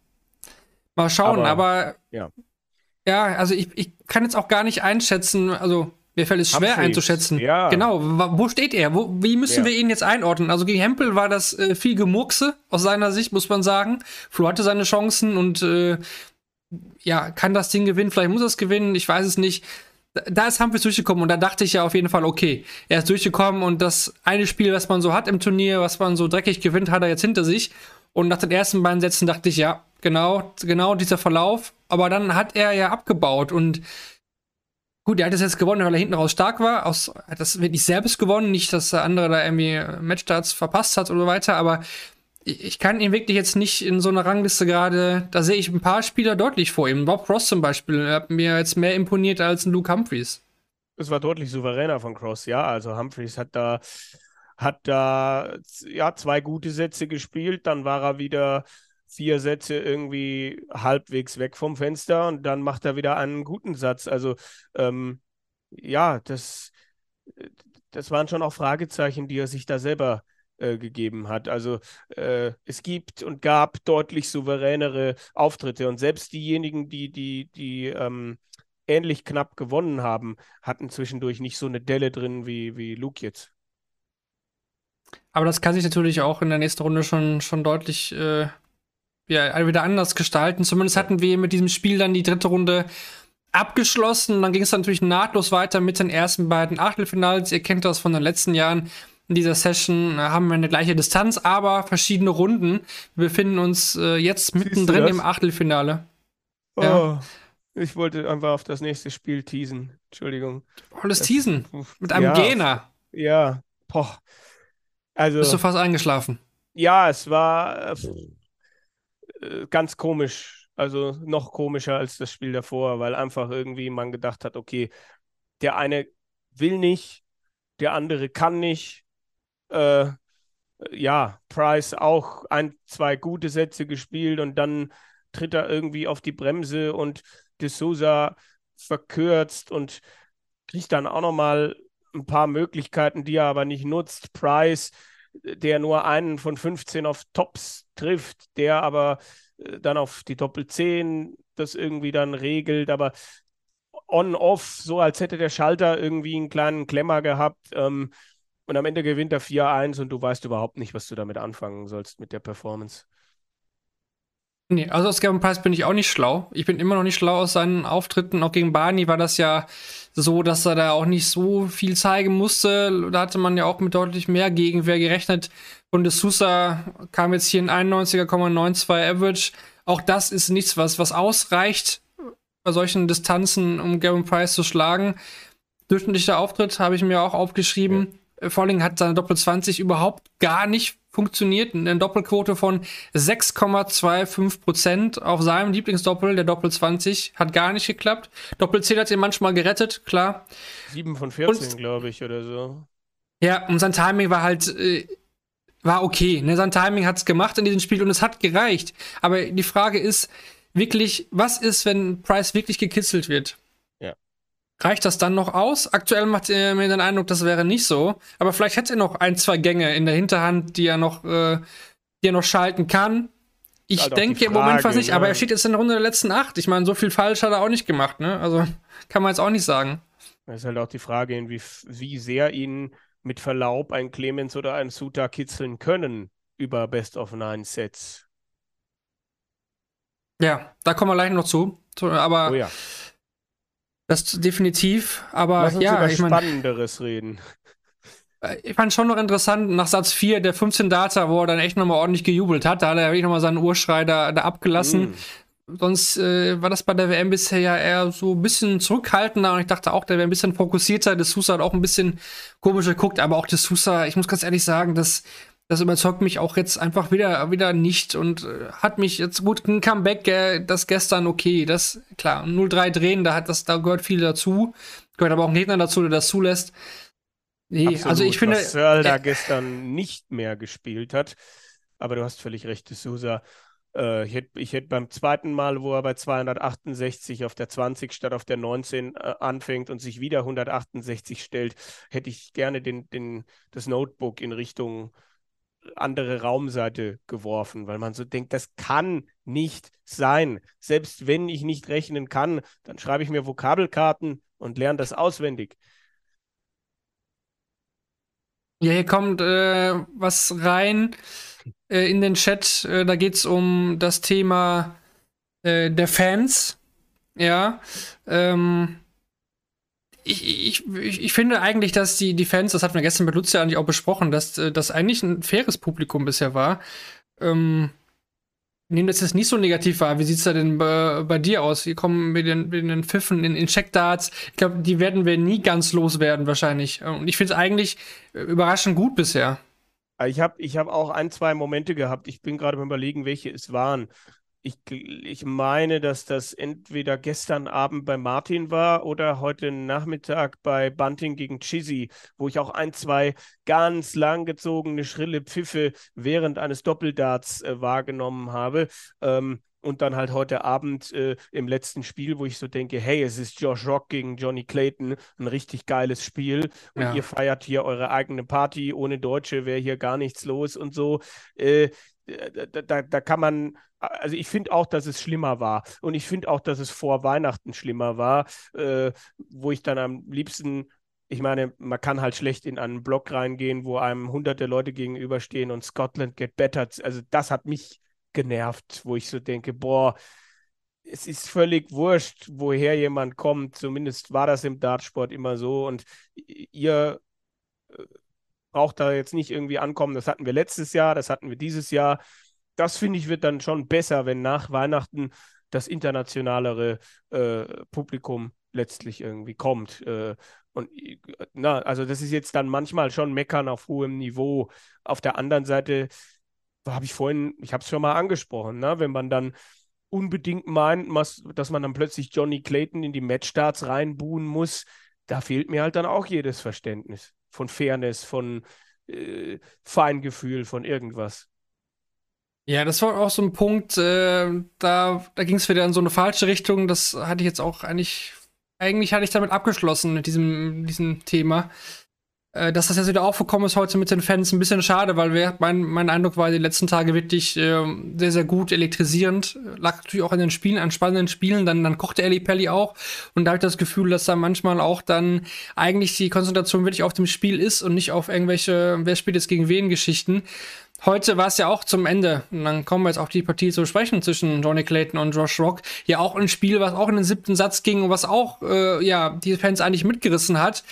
Mal schauen, aber, aber ja. ja, also ich, ich kann jetzt auch gar nicht einschätzen, also mir fällt es schwer Humphreys. einzuschätzen. Ja. Genau, wo steht er? Wo, wie müssen ja. wir ihn jetzt einordnen? Also gegen Hempel war das äh, viel Gemurkse aus seiner Sicht, muss man sagen. Flo hatte seine Chancen und äh, ja, kann das Ding gewinnen? Vielleicht muss er es gewinnen, ich weiß es nicht da ist Humphreys durchgekommen und da dachte ich ja auf jeden Fall, okay, er ist durchgekommen und das eine Spiel, was man so hat im Turnier, was man so dreckig gewinnt, hat er jetzt hinter sich. Und nach den ersten beiden Sätzen dachte ich, ja, genau, genau dieser Verlauf. Aber dann hat er ja abgebaut und gut, er hat es jetzt gewonnen, weil er hinten raus stark war. Aus, hat das wirklich selbst gewonnen, nicht, dass der andere da irgendwie Matchstarts verpasst hat oder weiter, aber ich kann ihn wirklich jetzt nicht in so einer Rangliste gerade, da sehe ich ein paar Spieler deutlich vor ihm. Bob Cross zum Beispiel hat mir jetzt mehr imponiert als ein Luke Humphreys. es war deutlich souveräner von Cross, ja. Also Humphreys hat da, hat da ja zwei gute Sätze gespielt, dann war er wieder vier Sätze irgendwie halbwegs weg vom Fenster und dann macht er wieder einen guten Satz. Also ähm, ja, das, das waren schon auch Fragezeichen, die er sich da selber äh, gegeben hat. Also äh, es gibt und gab deutlich souveränere Auftritte und selbst diejenigen, die, die, die ähm, ähnlich knapp gewonnen haben, hatten zwischendurch nicht so eine Delle drin wie, wie Luke jetzt. Aber das kann sich natürlich auch in der nächsten Runde schon, schon deutlich äh, ja, wieder anders gestalten. Zumindest hatten wir mit diesem Spiel dann die dritte Runde abgeschlossen. Dann ging es natürlich nahtlos weiter mit den ersten beiden Achtelfinals. Ihr kennt das von den letzten Jahren. In dieser Session äh, haben wir eine gleiche Distanz, aber verschiedene Runden. Wir befinden uns äh, jetzt mittendrin im Achtelfinale. Oh. Ja. Ich wollte einfach auf das nächste Spiel teasen. Entschuldigung. Volles Teasen. Mit einem ja, Gena. Ja. Boah. Also. Bist du fast eingeschlafen? Ja, es war äh, ganz komisch. Also noch komischer als das Spiel davor, weil einfach irgendwie man gedacht hat, okay, der eine will nicht, der andere kann nicht. Äh, ja, Price auch ein, zwei gute Sätze gespielt und dann tritt er irgendwie auf die Bremse und de Souza verkürzt und kriegt dann auch nochmal ein paar Möglichkeiten, die er aber nicht nutzt. Price, der nur einen von 15 auf Tops trifft, der aber äh, dann auf die Doppel 10 das irgendwie dann regelt, aber on-off, so als hätte der Schalter irgendwie einen kleinen Klemmer gehabt. Ähm, und am Ende gewinnt er 4-1 und du weißt überhaupt nicht, was du damit anfangen sollst mit der Performance. Nee, also aus Gavin Price bin ich auch nicht schlau. Ich bin immer noch nicht schlau aus seinen Auftritten. Auch gegen Barney war das ja so, dass er da auch nicht so viel zeigen musste. Da hatte man ja auch mit deutlich mehr Gegenwehr gerechnet. Und de Sousa kam jetzt hier in 91,92 Average. Auch das ist nichts, was, was ausreicht bei solchen Distanzen, um Gavin Price zu schlagen. Durchschnittlicher Auftritt habe ich mir auch aufgeschrieben. Ja. Volling hat seine Doppel 20 überhaupt gar nicht funktioniert. Eine Doppelquote von 6,25 Prozent auf seinem Lieblingsdoppel, der Doppel 20, hat gar nicht geklappt. Doppel 10 hat ihn manchmal gerettet, klar. 7 von 14, glaube ich, oder so. Ja, und sein Timing war halt, äh, war okay. Ne? Sein Timing hat es gemacht in diesem Spiel und es hat gereicht. Aber die Frage ist wirklich, was ist, wenn Price wirklich gekitzelt wird? Reicht das dann noch aus? Aktuell macht er mir den Eindruck, das wäre nicht so. Aber vielleicht hat er noch ein, zwei Gänge in der Hinterhand, die er noch, äh, die er noch schalten kann. Ich halt denke im Moment fast nicht, ne? aber er steht jetzt in der Runde der letzten acht. Ich meine, so viel falsch hat er auch nicht gemacht, ne? Also [LAUGHS] kann man jetzt auch nicht sagen. Das ist halt auch die Frage, wie, wie sehr ihn mit Verlaub ein Clemens oder ein Suta kitzeln können über Best of Nine Sets. Ja, da kommen wir gleich noch zu. Aber oh ja. Das definitiv, aber Lass uns ja, über ich mein, Spannenderes reden. Ich fand schon noch interessant, nach Satz 4 der 15 Data, wo er dann echt nochmal ordentlich gejubelt hat, da hat er wirklich nochmal seinen Urschrei da, da abgelassen. Mm. Sonst äh, war das bei der WM bisher ja eher so ein bisschen zurückhaltender und ich dachte auch, der wäre ein bisschen fokussierter. De Sousa hat auch ein bisschen komisch geguckt, aber auch De Sousa, ich muss ganz ehrlich sagen, dass das überzeugt mich auch jetzt einfach wieder, wieder nicht und äh, hat mich jetzt gut, ein Comeback, äh, das gestern okay, das, klar, 0-3 drehen, da hat das, da gehört viel dazu, gehört aber auch ein Gegner dazu, der das zulässt. Nee, Absolut, also ich finde. Was Searle da gestern nicht mehr gespielt hat, aber du hast völlig recht, Sousa. Äh, ich hätte ich hätt beim zweiten Mal, wo er bei 268 auf der 20 statt auf der 19 äh, anfängt und sich wieder 168 stellt, hätte ich gerne den, den, das Notebook in Richtung andere Raumseite geworfen, weil man so denkt, das kann nicht sein. Selbst wenn ich nicht rechnen kann, dann schreibe ich mir Vokabelkarten und lerne das auswendig. Ja, hier kommt äh, was rein äh, in den Chat. Äh, da geht es um das Thema äh, der Fans. Ja. Ähm, ich, ich, ich finde eigentlich, dass die, die Fans, das hatten wir gestern mit Lucia eigentlich auch besprochen, dass äh, das eigentlich ein faires Publikum bisher war. Ähm, nehmen das jetzt nicht so negativ wahr. Wie sieht es da denn bei, bei, dir aus? Wie kommen mit den, mit den Pfiffen in, in Checkdarts? Ich glaube, die werden wir nie ganz loswerden, wahrscheinlich. Und ich finde es eigentlich äh, überraschend gut bisher. Ich habe ich hab auch ein, zwei Momente gehabt. Ich bin gerade beim Überlegen, welche es waren. Ich, ich meine, dass das entweder gestern Abend bei Martin war oder heute Nachmittag bei Bunting gegen Chizzy, wo ich auch ein, zwei ganz langgezogene, schrille Pfiffe während eines Doppeldarts äh, wahrgenommen habe. Ähm, und dann halt heute Abend äh, im letzten Spiel, wo ich so denke, hey, es ist Josh Rock gegen Johnny Clayton, ein richtig geiles Spiel und ja. ihr feiert hier eure eigene Party, ohne Deutsche wäre hier gar nichts los und so. Äh, da, da, da kann man, also ich finde auch, dass es schlimmer war. Und ich finde auch, dass es vor Weihnachten schlimmer war, äh, wo ich dann am liebsten, ich meine, man kann halt schlecht in einen Blog reingehen, wo einem hunderte Leute gegenüberstehen und Scotland get better. Also das hat mich genervt, wo ich so denke, boah, es ist völlig wurscht, woher jemand kommt. Zumindest war das im Dartsport immer so. Und ihr äh, braucht da jetzt nicht irgendwie ankommen, das hatten wir letztes Jahr, das hatten wir dieses Jahr. Das finde ich wird dann schon besser, wenn nach Weihnachten das internationalere äh, Publikum letztlich irgendwie kommt. Äh, und na, also das ist jetzt dann manchmal schon Meckern auf hohem Niveau. Auf der anderen Seite habe ich vorhin, ich habe es schon mal angesprochen, ne? wenn man dann unbedingt meint, dass man dann plötzlich Johnny Clayton in die Matchstarts reinbuhen muss, da fehlt mir halt dann auch jedes Verständnis von Fairness, von äh, Feingefühl, von irgendwas. Ja, das war auch so ein Punkt, äh, da, da ging es wieder in so eine falsche Richtung. Das hatte ich jetzt auch eigentlich, eigentlich hatte ich damit abgeschlossen mit diesem, diesem Thema. Äh, dass das jetzt wieder aufgekommen ist heute mit den Fans, ein bisschen schade, weil wir, mein, mein Eindruck war die letzten Tage wirklich äh, sehr, sehr gut elektrisierend. Lag natürlich auch an den Spielen, an spannenden Spielen. Dann, dann kochte Ellie Pelli auch. Und da habe ich das Gefühl, dass da manchmal auch dann eigentlich die Konzentration wirklich auf dem Spiel ist und nicht auf irgendwelche, wer spielt jetzt gegen wen Geschichten. Heute war es ja auch zum Ende, und dann kommen wir jetzt auf die Partie zu sprechen zwischen Johnny Clayton und Josh Rock. Ja, auch ein Spiel, was auch in den siebten Satz ging und was auch, äh, ja, die Fans eigentlich mitgerissen hat.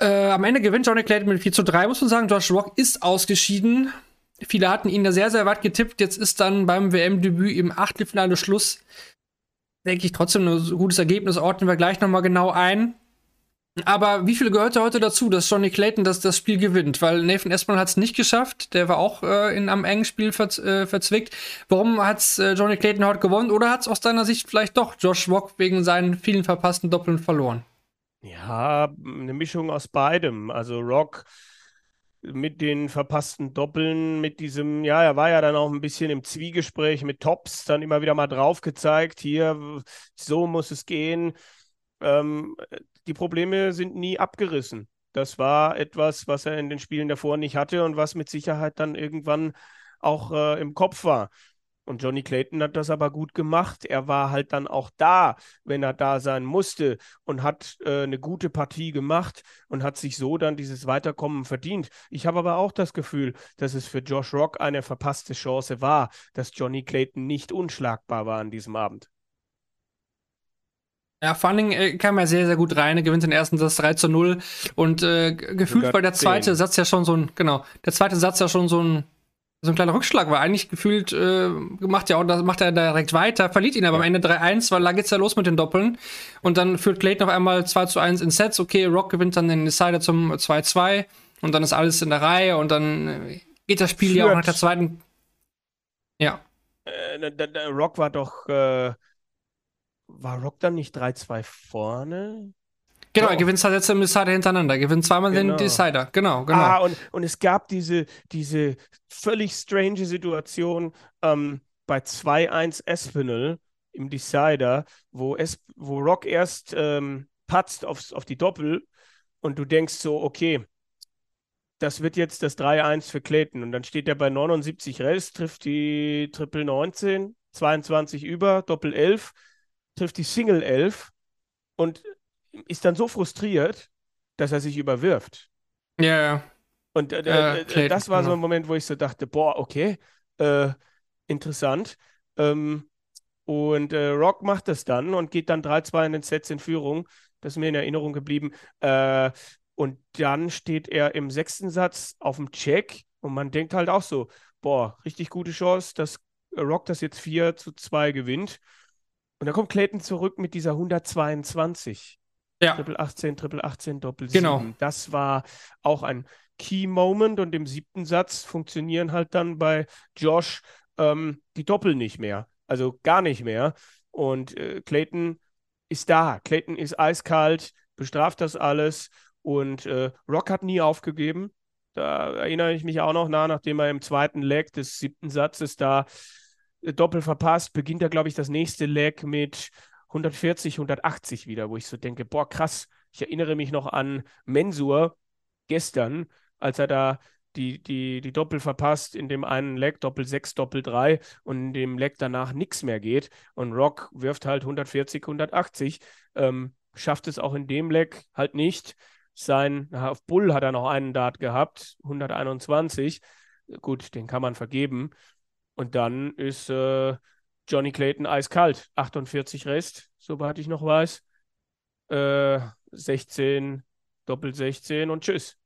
Äh, am Ende gewinnt Johnny Clayton mit 4 zu 3, muss man sagen. Josh Rock ist ausgeschieden. Viele hatten ihn da sehr, sehr weit getippt. Jetzt ist dann beim WM-Debüt im Achtelfinale Schluss. Denke ich trotzdem ein gutes Ergebnis. Ordnen wir gleich nochmal genau ein. Aber wie viel gehört heute dazu, dass Johnny Clayton das, das Spiel gewinnt? Weil Nathan Espinel hat es nicht geschafft. Der war auch äh, in einem engen Spiel ver äh, verzwickt. Warum hat es äh, Johnny Clayton heute gewonnen? Oder hat es aus deiner Sicht vielleicht doch Josh Rock wegen seinen vielen verpassten Doppeln verloren? Ja, eine Mischung aus beidem. Also Rock mit den verpassten Doppeln, mit diesem, ja, er war ja dann auch ein bisschen im Zwiegespräch mit Tops, dann immer wieder mal drauf gezeigt, hier, so muss es gehen. Ähm, die Probleme sind nie abgerissen. Das war etwas, was er in den Spielen davor nicht hatte und was mit Sicherheit dann irgendwann auch äh, im Kopf war. Und Johnny Clayton hat das aber gut gemacht. Er war halt dann auch da, wenn er da sein musste und hat äh, eine gute Partie gemacht und hat sich so dann dieses Weiterkommen verdient. Ich habe aber auch das Gefühl, dass es für Josh Rock eine verpasste Chance war, dass Johnny Clayton nicht unschlagbar war an diesem Abend. Ja, Dingen äh, kam er sehr, sehr gut rein. Er gewinnt den ersten Satz 3 zu 0. Und äh, gefühlt war der zweite Satz ja schon so ein, genau, der zweite Satz ja schon so ein so ein kleiner Rückschlag war. Eigentlich gefühlt äh, macht, ja auch, macht er direkt weiter, verliert ihn aber ja. am Ende 3-1, weil da geht's ja los mit den Doppeln. Und dann führt Clayton noch einmal 2 zu 1 in Sets. Okay, Rock gewinnt dann den Decider zum 2-2 und dann ist alles in der Reihe und dann äh, geht das Spiel führt. ja auch nach der zweiten. Ja. Äh, Rock war doch. Äh, war Rock dann nicht 3-2 vorne? Genau, er gewinnt halt jetzt im Decider hintereinander. Er gewinnt zweimal genau. den Decider. Genau, genau. Ah, und, und es gab diese, diese völlig strange Situation ähm, bei 2-1 Espinel im Decider, wo, es, wo Rock erst ähm, patzt aufs, auf die Doppel und du denkst so, okay, das wird jetzt das 3-1 für Clayton. Und dann steht er bei 79 Rels, trifft die Triple 19, 22 über, Doppel 11, trifft die Single 11 und ist dann so frustriert, dass er sich überwirft. Ja, ja. Und äh, äh, äh das war so genau. ein Moment, wo ich so dachte, boah, okay, äh, interessant. Ähm, und äh, Rock macht das dann und geht dann 3-2 in den Sets in Führung. Das ist mir in Erinnerung geblieben. Äh, und dann steht er im sechsten Satz auf dem Check und man denkt halt auch so, boah, richtig gute Chance, dass Rock das jetzt 4 zu 2 gewinnt. Und dann kommt Clayton zurück mit dieser 122. Ja. Triple 18, Triple 18, Doppel 7. Genau. Das war auch ein Key Moment und im siebten Satz funktionieren halt dann bei Josh ähm, die Doppel nicht mehr. Also gar nicht mehr. Und äh, Clayton ist da. Clayton ist eiskalt, bestraft das alles. Und äh, Rock hat nie aufgegeben. Da erinnere ich mich auch noch nach, nachdem er im zweiten Leg des siebten Satzes da äh, doppelt verpasst, beginnt er, glaube ich, das nächste Leg mit 140, 180 wieder, wo ich so denke, boah, krass. Ich erinnere mich noch an Mensur gestern, als er da die, die, die Doppel verpasst, in dem einen Leg Doppel 6, Doppel 3 und in dem Leg danach nichts mehr geht. Und Rock wirft halt 140, 180, ähm, schafft es auch in dem Leg halt nicht. Sein, auf Bull hat er noch einen Dart gehabt, 121. Gut, den kann man vergeben. Und dann ist äh, Johnny Clayton eiskalt. 48 Rest, soweit ich noch weiß. Äh, 16, Doppel 16 und tschüss.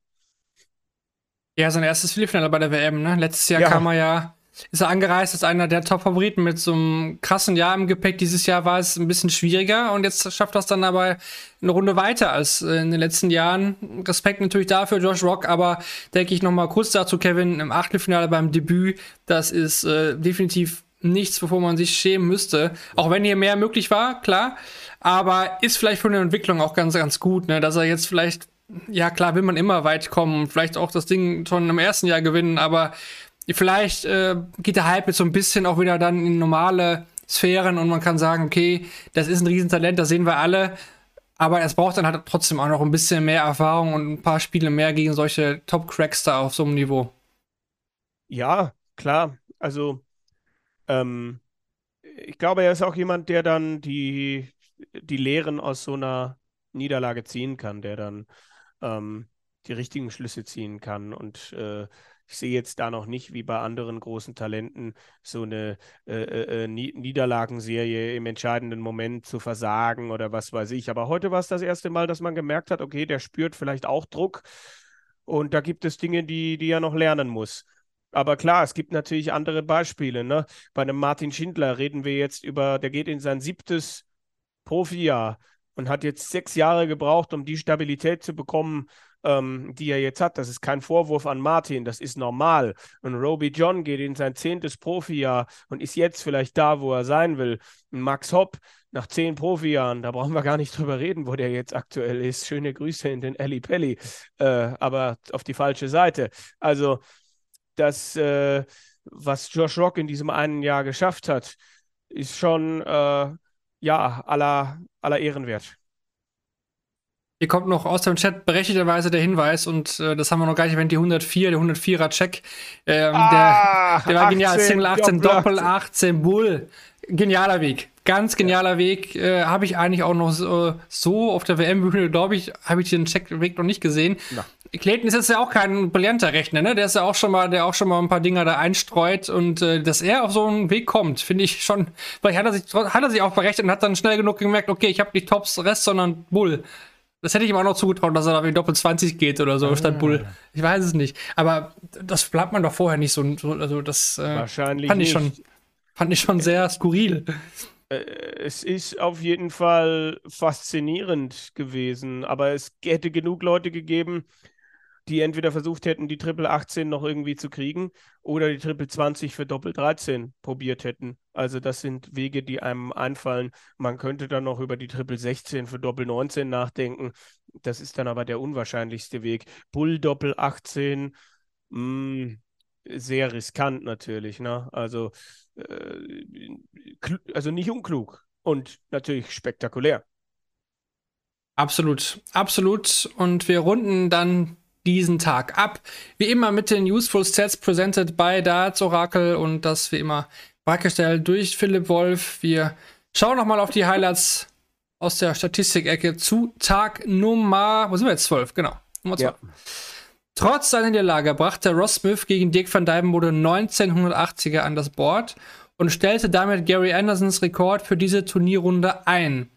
Ja, sein erstes Viertelfinale bei der WM, ne? Letztes Jahr ja. kam er ja, ist er angereist als einer der Top-Favoriten mit so einem krassen Jahr im Gepäck. Dieses Jahr war es ein bisschen schwieriger und jetzt schafft er es dann aber eine Runde weiter als äh, in den letzten Jahren. Respekt natürlich dafür, Josh Rock, aber denke ich noch mal kurz dazu, Kevin, im Achtelfinale beim Debüt, das ist äh, definitiv nichts, wovor man sich schämen müsste. Auch wenn hier mehr möglich war, klar. Aber ist vielleicht von der Entwicklung auch ganz, ganz gut, ne? dass er jetzt vielleicht ja klar will man immer weit kommen und vielleicht auch das Ding schon im ersten Jahr gewinnen, aber vielleicht äh, geht der Hype jetzt so ein bisschen auch wieder dann in normale Sphären und man kann sagen, okay, das ist ein Riesentalent, das sehen wir alle, aber es braucht dann halt trotzdem auch noch ein bisschen mehr Erfahrung und ein paar Spiele mehr gegen solche Top-Cracks auf so einem Niveau. Ja, klar, also ähm, ich glaube, er ist auch jemand, der dann die, die Lehren aus so einer Niederlage ziehen kann, der dann ähm, die richtigen Schlüsse ziehen kann. Und äh, ich sehe jetzt da noch nicht, wie bei anderen großen Talenten, so eine äh, äh, äh Niederlagenserie im entscheidenden Moment zu versagen oder was weiß ich. Aber heute war es das erste Mal, dass man gemerkt hat, okay, der spürt vielleicht auch Druck. Und da gibt es Dinge, die, die er noch lernen muss. Aber klar, es gibt natürlich andere Beispiele. Ne? Bei einem Martin Schindler reden wir jetzt über, der geht in sein siebtes Profijahr und hat jetzt sechs Jahre gebraucht, um die Stabilität zu bekommen, ähm, die er jetzt hat. Das ist kein Vorwurf an Martin, das ist normal. Und Roby John geht in sein zehntes Profijahr und ist jetzt vielleicht da, wo er sein will. Und Max Hopp nach zehn Profijahren, da brauchen wir gar nicht [LAUGHS] drüber reden, wo der jetzt aktuell ist. Schöne Grüße in den Ellie Pelli, äh, aber auf die falsche Seite. Also, das, äh, was Josh Rock in diesem einen Jahr geschafft hat, ist schon äh, ja, aller, aller Ehrenwert. Hier kommt noch aus dem Chat berechtigterweise der Hinweis, und äh, das haben wir noch gar nicht erwähnt, die 104, der 104er-Check. Ähm, ah, der, der, war genial. Single 18, Doppel 18, Bull. Genialer Weg. Ganz genialer ja. Weg. Äh, habe ich eigentlich auch noch so, so auf der WM-Bühne, glaube ich, habe ich den Check-Weg noch nicht gesehen. Na. Clayton ist jetzt ja auch kein brillanter Rechner, ne? Der ist ja auch schon mal, der auch schon mal ein paar Dinger da einstreut und äh, dass er auf so einen Weg kommt, finde ich schon. Vielleicht hat er sich, hat er sich auch berechnet und hat dann schnell genug gemerkt, okay, ich habe nicht Tops Rest, sondern Bull. Das hätte ich ihm auch noch zugetraut, dass er da wie Doppel 20 geht oder so ah. statt Bull. Ich weiß es nicht. Aber das bleibt man doch vorher nicht so. Also das äh, Wahrscheinlich fand ich schon, fand ich schon sehr skurril. Äh, es ist auf jeden Fall faszinierend gewesen, aber es hätte genug Leute gegeben, die entweder versucht hätten, die Triple 18 noch irgendwie zu kriegen oder die Triple 20 für Doppel 13 probiert hätten. Also das sind Wege, die einem einfallen. Man könnte dann noch über die Triple 16 für Doppel 19 nachdenken. Das ist dann aber der unwahrscheinlichste Weg. Bull Doppel 18, mh, mm, sehr riskant natürlich. Ne? Also, äh, also nicht unklug und natürlich spektakulär. Absolut, absolut. Und wir runden dann diesen Tag ab. Wie immer mit den Useful Sets presented bei Darts Oracle und das wie immer bereitgestellt durch Philipp Wolf. Wir schauen nochmal auf die Highlights aus der Statistikecke zu Tag Nummer, wo sind wir jetzt? 12, genau. Nummer 12. Ja. Trotz seiner Niederlage brachte Ross Smith gegen Dirk van Dijvenbode 1980er an das Board und stellte damit Gary Andersons Rekord für diese Turnierrunde ein.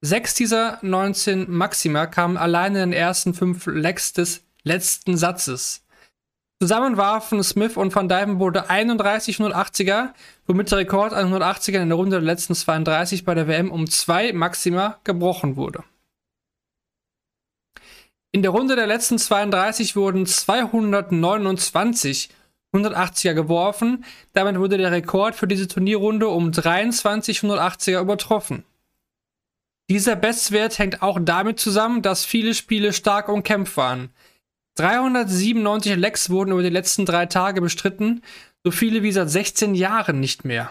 Sechs dieser 19 Maxima kamen alleine in den ersten fünf Legs des letzten Satzes. Zusammen warfen Smith und Van Dijvenbode 31 180er, womit der Rekord an 180ern in der Runde der letzten 32 bei der WM um zwei Maxima gebrochen wurde. In der Runde der letzten 32 wurden 229 180er geworfen. Damit wurde der Rekord für diese Turnierrunde um 23 180er übertroffen. Dieser Bestwert hängt auch damit zusammen, dass viele Spiele stark umkämpft waren. 397 Lecks wurden über die letzten drei Tage bestritten, so viele wie seit 16 Jahren nicht mehr.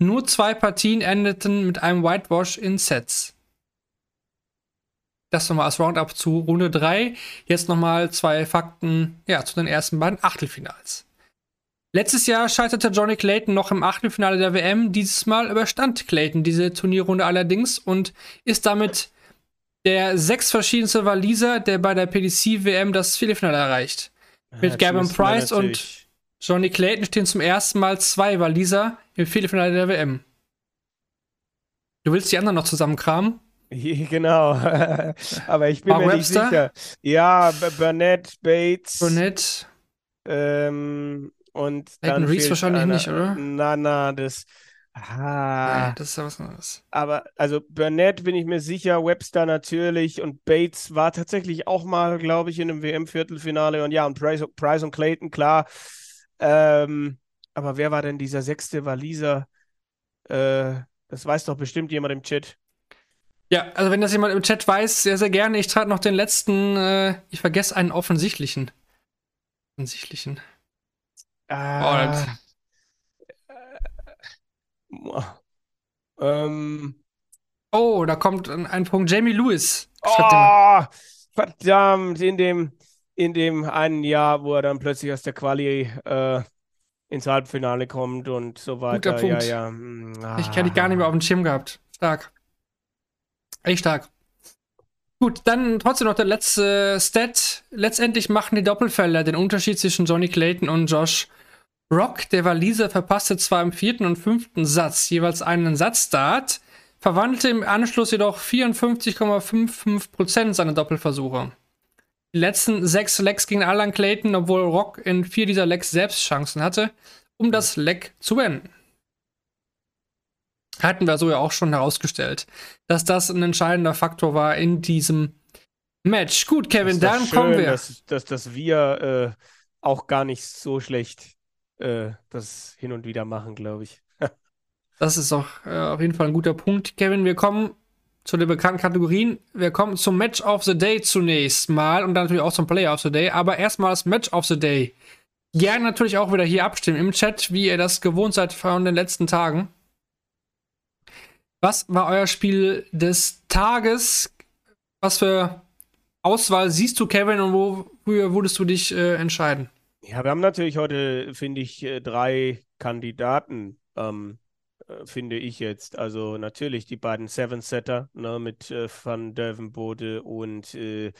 Nur zwei Partien endeten mit einem Whitewash in Sets. Das nochmal als Roundup zu Runde 3. Jetzt nochmal zwei Fakten ja, zu den ersten beiden Achtelfinals. Letztes Jahr scheiterte Johnny Clayton noch im Achtelfinale der WM. Dieses Mal überstand Clayton diese Turnierrunde allerdings und ist damit der sechs verschiedenste Waliser, der bei der PDC-WM das Viertelfinale erreicht. Mit Gavin Price und Johnny Clayton stehen zum ersten Mal zwei Waliser im Viertelfinale der WM. Du willst die anderen noch zusammenkramen? [LAUGHS] Genau, [LAUGHS] aber ich bin Mark mir Webster? nicht sicher. Ja, Burnett, Bates. Burnett. Ähm, und Hayden Reese wahrscheinlich einer, nicht, oder? Na, na, das. Ah, ja, das ist ja was anderes. Aber also Burnett bin ich mir sicher, Webster natürlich und Bates war tatsächlich auch mal, glaube ich, in einem WM-Viertelfinale und ja, und Price, Price und Clayton, klar. Ähm, aber wer war denn dieser sechste Waliser? Äh, das weiß doch bestimmt jemand im Chat. Ja, also wenn das jemand im Chat weiß, sehr, sehr gerne. Ich trage noch den letzten, äh, ich vergesse einen offensichtlichen. Offensichtlichen. Äh, oh, ähm, oh, da kommt ein, ein Punkt. Jamie Lewis. Oh, verdammt, in dem, in dem einen Jahr, wo er dann plötzlich aus der Quali äh, ins Halbfinale kommt und so weiter. Guter Punkt. Ja, ja. Ah. Ich kenne die gar nicht mehr auf dem Schirm gehabt. Stark. Echt stark. Gut, dann trotzdem noch der letzte Stat. Letztendlich machen die Doppelfelder den Unterschied zwischen Johnny Clayton und Josh Rock. Der Waliser verpasste zwar im vierten und fünften Satz jeweils einen Satzstart, verwandelte im Anschluss jedoch 54,55% seiner Doppelversuche. Die letzten sechs Lecks gingen alle an Clayton, obwohl Rock in vier dieser Lecks selbst Chancen hatte, um das Leck zu beenden. Hatten wir so ja auch schon herausgestellt, dass das ein entscheidender Faktor war in diesem Match. Gut, Kevin, dann schön, kommen wir. Dass, dass, dass wir äh, auch gar nicht so schlecht äh, das hin und wieder machen, glaube ich. [LAUGHS] das ist auch äh, auf jeden Fall ein guter Punkt, Kevin. Wir kommen zu den bekannten Kategorien. Wir kommen zum Match of the Day zunächst mal und dann natürlich auch zum Player of the Day. Aber erstmal das Match of the Day. Gerne natürlich auch wieder hier abstimmen im Chat, wie ihr das gewohnt seid von den letzten Tagen. Was war euer Spiel des Tages? Was für Auswahl siehst du, Kevin, und wofür würdest du dich äh, entscheiden? Ja, wir haben natürlich heute, finde ich, äh, drei Kandidaten, ähm, äh, finde ich jetzt. Also natürlich die beiden Seven-Setter ne, mit äh, Van Dervenbode und äh,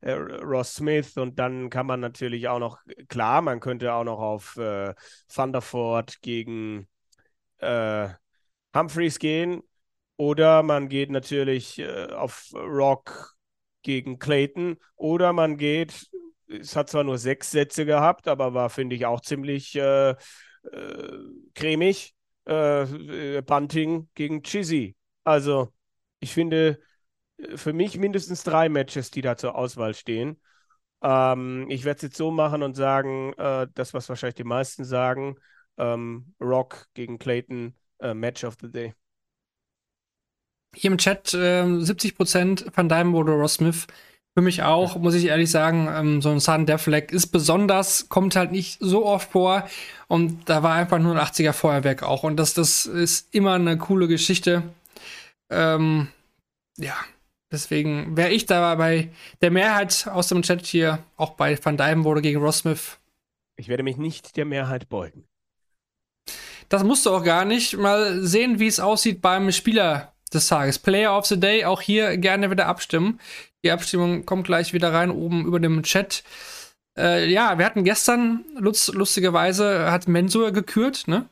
äh, Ross Smith. Und dann kann man natürlich auch noch, klar, man könnte auch noch auf äh, Thunderford gegen Humphreys gehen. Oder man geht natürlich äh, auf Rock gegen Clayton. Oder man geht, es hat zwar nur sechs Sätze gehabt, aber war, finde ich, auch ziemlich äh, äh, cremig. Äh, Bunting gegen Chizzy. Also, ich finde, äh, für mich mindestens drei Matches, die da zur Auswahl stehen. Ähm, ich werde es jetzt so machen und sagen, äh, das, was wahrscheinlich die meisten sagen, ähm, Rock gegen Clayton uh, Match of the Day. Hier im Chat äh, 70% Van Dyne oder Ross Smith. Für mich auch, muss ich ehrlich sagen, ähm, so ein Sun Defleck ist besonders, kommt halt nicht so oft vor. Und da war einfach nur ein 80er Feuerwerk auch. Und das, das ist immer eine coole Geschichte. Ähm, ja, deswegen wäre ich da bei der Mehrheit aus dem Chat hier, auch bei Van Dyne wurde gegen Ross Smith. Ich werde mich nicht der Mehrheit beugen. Das musst du auch gar nicht. Mal sehen, wie es aussieht beim Spieler des Tages. Player of the Day, auch hier gerne wieder abstimmen. Die Abstimmung kommt gleich wieder rein oben über dem Chat. Äh, ja, wir hatten gestern, lust, lustigerweise, hat Mensur gekürt, ne?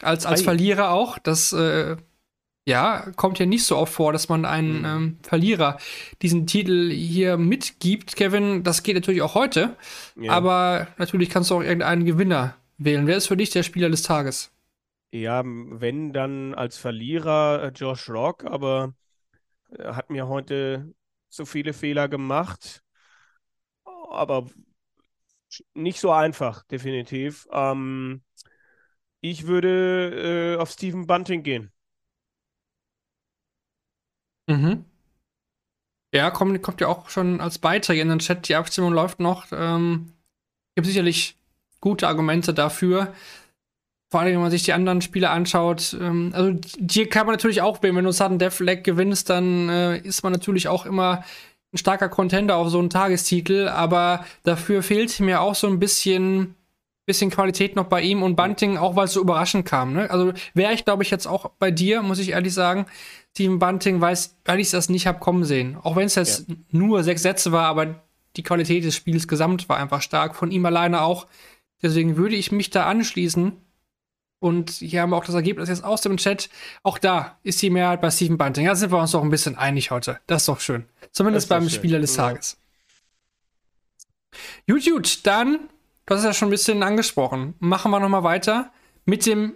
Als, als Verlierer auch. Das, äh, ja, kommt ja nicht so oft vor, dass man einen mhm. ähm, Verlierer diesen Titel hier mitgibt. Kevin, das geht natürlich auch heute. Ja. Aber natürlich kannst du auch irgendeinen Gewinner wählen. Wer ist für dich der Spieler des Tages? Ja, wenn dann als Verlierer äh, Josh Rock, aber er äh, hat mir heute so viele Fehler gemacht. Aber nicht so einfach, definitiv. Ähm, ich würde äh, auf Stephen Bunting gehen. Mhm. Ja, kommt, kommt ja auch schon als Beitrag in den Chat. Die Abstimmung läuft noch. Ähm, gibt sicherlich gute Argumente dafür. Vor allem, wenn man sich die anderen Spiele anschaut. Ähm, also, hier kann man natürlich auch, wenn du Sudden Death Leg gewinnst, dann äh, ist man natürlich auch immer ein starker Contender auf so einen Tagestitel. Aber dafür fehlt mir auch so ein bisschen bisschen Qualität noch bei ihm und Bunting, auch weil es so überraschend kam. Ne? Also wäre ich, glaube ich, jetzt auch bei dir, muss ich ehrlich sagen. Steven Bunting weiß, weil ich das nicht habe kommen sehen. Auch wenn es jetzt ja. nur sechs Sätze war, aber die Qualität des Spiels gesamt war einfach stark. Von ihm alleine auch. Deswegen würde ich mich da anschließen. Und hier haben wir auch das Ergebnis jetzt aus dem Chat. Auch da ist die Mehrheit bei Steven Bunting. Da sind wir uns doch ein bisschen einig heute. Das ist doch schön. Zumindest beim schön. Spieler des Tages. Gut, gut, dann Du hast ja schon ein bisschen angesprochen. Machen wir nochmal weiter mit dem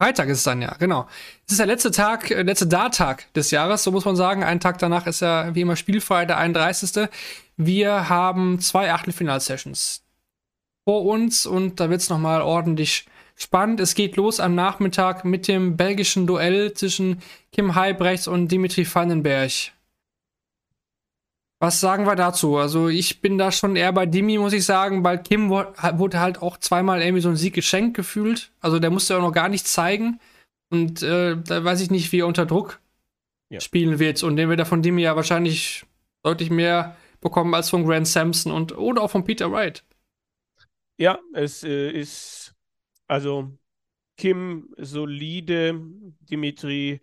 Freitag ist es dann ja, genau. Es ist der letzte Tag, äh, letzte Darttag des Jahres, so muss man sagen. Einen Tag danach ist ja wie immer spielfrei, der 31. Wir haben zwei Achtelfinal-Sessions vor uns und da wird es nochmal ordentlich spannend. Es geht los am Nachmittag mit dem belgischen Duell zwischen Kim Heibrechts und Dimitri Vandenberg. Was sagen wir dazu? Also ich bin da schon eher bei Dimi, muss ich sagen, weil Kim wurde halt auch zweimal irgendwie so ein Sieg geschenkt gefühlt. Also der musste ja noch gar nichts zeigen. Und äh, da weiß ich nicht, wie er unter Druck ja. spielen wird. Und den wird er von Dimi ja wahrscheinlich deutlich mehr bekommen als von Grant Sampson und oder auch von Peter Wright. Ja, es äh, ist also Kim solide, Dimitri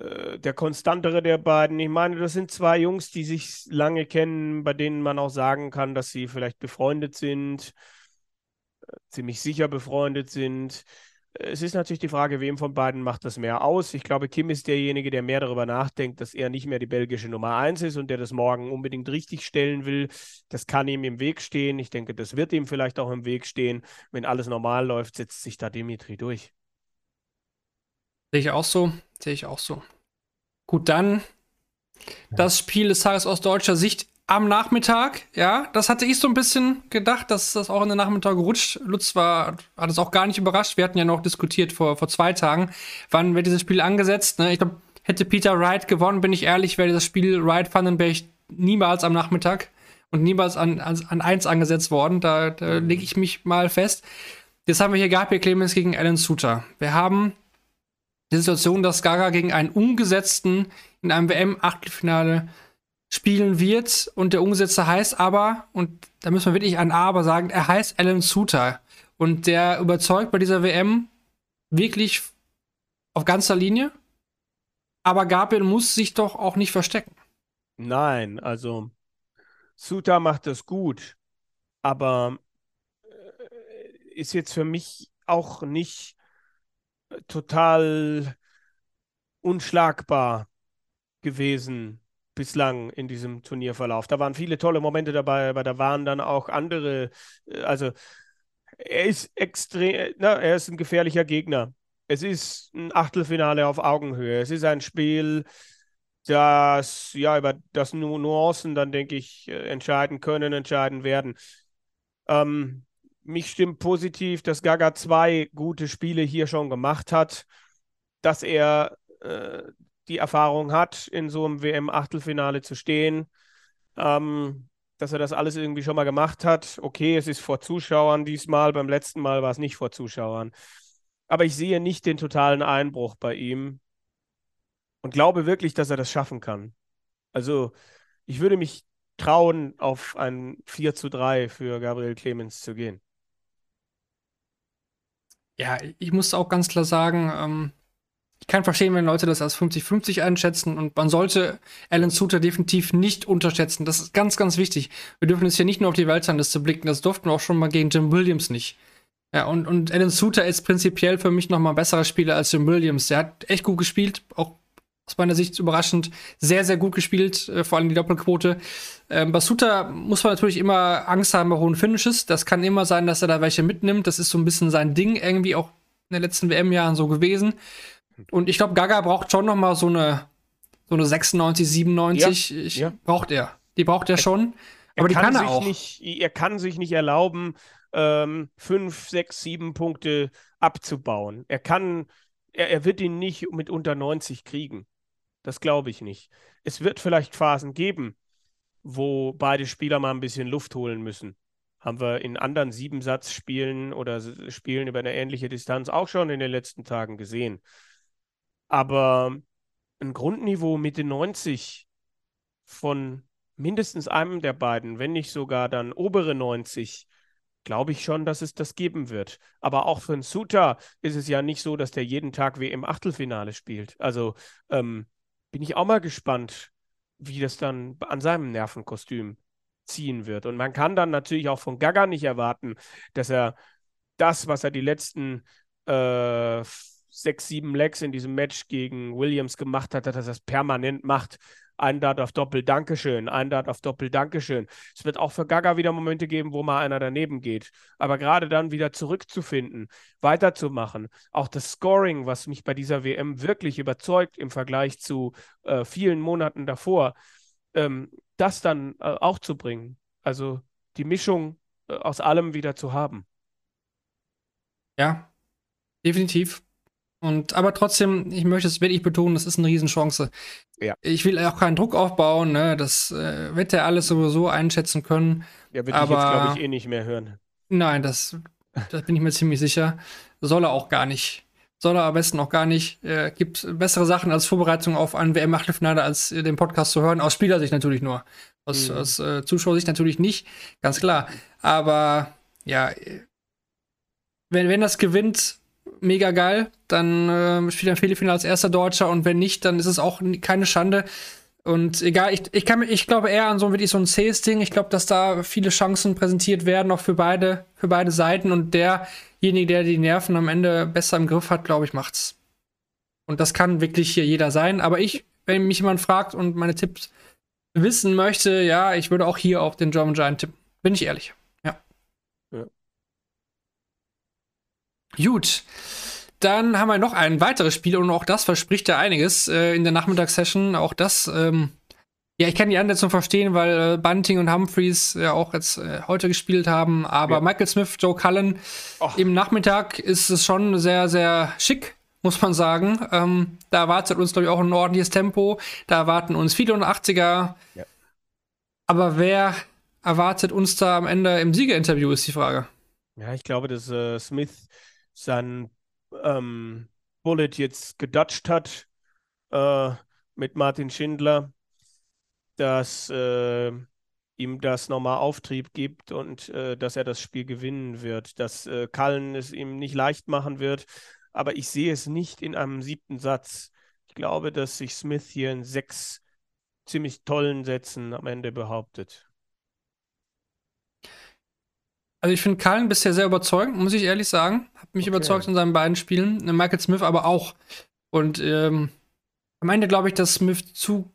äh, der konstantere der beiden. Ich meine, das sind zwei Jungs, die sich lange kennen, bei denen man auch sagen kann, dass sie vielleicht befreundet sind, äh, ziemlich sicher befreundet sind. Es ist natürlich die Frage, wem von beiden macht das mehr aus. Ich glaube, Kim ist derjenige, der mehr darüber nachdenkt, dass er nicht mehr die belgische Nummer 1 ist und der das morgen unbedingt richtig stellen will. Das kann ihm im Weg stehen. Ich denke, das wird ihm vielleicht auch im Weg stehen. Wenn alles normal läuft, setzt sich da Dimitri durch. Sehe ich auch so. Sehe ich auch so. Gut, dann das Spiel des Tages aus deutscher Sicht am Nachmittag. Ja, das hatte ich so ein bisschen gedacht, dass das auch in den Nachmittag rutscht. Lutz war, hat es auch gar nicht überrascht. Wir hatten ja noch diskutiert vor, vor zwei Tagen, wann wird dieses Spiel angesetzt. Ne? Ich glaube, hätte Peter Wright gewonnen, bin ich ehrlich, wäre dieses Spiel Wright Vandenberg niemals am Nachmittag und niemals an, an, an eins angesetzt worden. Da, da lege ich mich mal fest. Jetzt haben wir hier Gabriel Clemens gegen Alan Suter. Wir haben die Situation, dass Gaga gegen einen Umgesetzten in einem WM-Achtelfinale spielen wird und der Umgesetzte heißt aber, und da müssen wir wirklich ein Aber sagen, er heißt Alan Suter und der überzeugt bei dieser WM wirklich auf ganzer Linie. Aber Gabriel muss sich doch auch nicht verstecken. Nein, also Suter macht das gut, aber äh, ist jetzt für mich auch nicht total unschlagbar gewesen bislang in diesem Turnierverlauf. Da waren viele tolle Momente dabei, aber da waren dann auch andere, äh, also er ist extrem, na, er ist ein gefährlicher Gegner. Es ist ein Achtelfinale auf Augenhöhe. Es ist ein Spiel, das ja über das Nu Nuancen dann, denke ich, äh, entscheiden können, entscheiden werden. Ähm, mich stimmt positiv, dass Gaga zwei gute Spiele hier schon gemacht hat, dass er äh, die Erfahrung hat, in so einem WM-Achtelfinale zu stehen, ähm, dass er das alles irgendwie schon mal gemacht hat. Okay, es ist vor Zuschauern diesmal, beim letzten Mal war es nicht vor Zuschauern. Aber ich sehe nicht den totalen Einbruch bei ihm und glaube wirklich, dass er das schaffen kann. Also ich würde mich trauen, auf ein 4 zu 3 für Gabriel Clemens zu gehen. Ja, ich muss auch ganz klar sagen, ähm, kann verstehen, wenn Leute das als 50-50 einschätzen und man sollte Alan Suter definitiv nicht unterschätzen. Das ist ganz, ganz wichtig. Wir dürfen jetzt hier nicht nur auf die Weltrangliste blicken, das durften wir auch schon mal gegen Jim Williams nicht. Ja, und, und Alan Suter ist prinzipiell für mich noch mal ein besserer Spieler als Jim Williams. Der hat echt gut gespielt, auch aus meiner Sicht überraschend sehr, sehr gut gespielt, äh, vor allem die Doppelquote. Ähm, Basuta muss man natürlich immer Angst haben bei hohen Finishes. Das kann immer sein, dass er da welche mitnimmt. Das ist so ein bisschen sein Ding, irgendwie auch in den letzten WM-Jahren so gewesen. Und ich glaube, Gaga braucht schon noch mal so eine, so eine 96, 97. Ja, ich, ja. Braucht er. Die braucht er schon. Aber die kann er sich auch. Nicht, er kann sich nicht erlauben, ähm, fünf, sechs, sieben Punkte abzubauen. Er kann, er, er wird ihn nicht mit unter 90 kriegen. Das glaube ich nicht. Es wird vielleicht Phasen geben, wo beide Spieler mal ein bisschen Luft holen müssen. Haben wir in anderen Siebensatzspielen oder Spielen über eine ähnliche Distanz auch schon in den letzten Tagen gesehen. Aber ein Grundniveau Mitte 90 von mindestens einem der beiden, wenn nicht sogar dann obere 90, glaube ich schon, dass es das geben wird. Aber auch für einen Suter ist es ja nicht so, dass der jeden Tag wie im Achtelfinale spielt. Also ähm, bin ich auch mal gespannt, wie das dann an seinem Nervenkostüm ziehen wird. Und man kann dann natürlich auch von Gaga nicht erwarten, dass er das, was er die letzten äh, sechs, sieben Legs in diesem Match gegen Williams gemacht hat, dass er das permanent macht. Ein Dart auf Doppel, Dankeschön. Ein Dart auf Doppel, Dankeschön. Es wird auch für Gaga wieder Momente geben, wo mal einer daneben geht. Aber gerade dann wieder zurückzufinden, weiterzumachen. Auch das Scoring, was mich bei dieser WM wirklich überzeugt im Vergleich zu äh, vielen Monaten davor, ähm, das dann äh, auch zu bringen. Also die Mischung äh, aus allem wieder zu haben. Ja, definitiv. Und aber trotzdem, ich möchte es wirklich betonen, das ist eine Riesenchance. Ja. Ich will auch keinen Druck aufbauen, ne? Das äh, wird er alles sowieso einschätzen können. Ja, wird aber ich jetzt, glaube ich, eh nicht mehr hören. Nein, das, das bin ich mir ziemlich sicher. Soll er auch gar nicht. Soll er am besten auch gar nicht. Äh, gibt bessere Sachen als Vorbereitung auf ein WM-Achtelfinale, als äh, den Podcast zu hören. Aus Spielersicht natürlich nur. Aus, Mhm. aus äh, Zuschauersicht natürlich nicht, ganz klar. Aber ja, wenn, wenn das gewinnt, mega geil. Dann äh, spielt er im Viertelfinale als erster Deutscher und wenn nicht, dann ist es auch keine Schande. Und egal, ich, ich, kann, ich glaube eher an so wirklich so ein CS-Ding. Ich glaube, dass da viele Chancen präsentiert werden, auch für beide, für beide Seiten. Und derjenige, der die Nerven am Ende besser im Griff hat, glaube ich, macht's. Und das kann wirklich hier jeder sein. Aber ich, wenn mich jemand fragt und meine Tipps wissen möchte, ja, ich würde auch hier auf den German Giant tippen. Bin ich ehrlich. Ja. Ja. Gut. Dann haben wir noch ein weiteres Spiel und auch das verspricht ja einiges äh, in der Nachmittagssession. Auch das, ähm, ja, ich kann die Ansetzung verstehen, weil äh, Bunting und Humphreys ja auch jetzt äh, heute gespielt haben. Aber Ja. Michael Smith, Joe Cullen Och. im Nachmittag ist es schon sehr, sehr schick, muss man sagen. Ähm, da erwartet uns, glaube ich, auch ein ordentliches Tempo. Da erwarten uns viele 80er. Ja. Aber wer erwartet uns da am Ende im Siegerinterview, ist die Frage. Ja, ich glaube, dass äh, Smith sein ähm, Bullet jetzt gedutscht hat äh, mit Martin Schindler, dass äh, ihm das nochmal Auftrieb gibt und äh, dass er das Spiel gewinnen wird, dass äh, Cullen es ihm nicht leicht machen wird. Aber ich sehe es nicht in einem siebten Satz. Ich glaube, dass sich Smith hier in sechs ziemlich tollen Sätzen am Ende behauptet. Also ich finde Cullen bisher sehr überzeugend, muss ich ehrlich sagen. Hat mich Okay. überzeugt in seinen beiden Spielen. Äh, Michael Smith aber auch. Und ähm, am Ende glaube ich, dass Smith zu,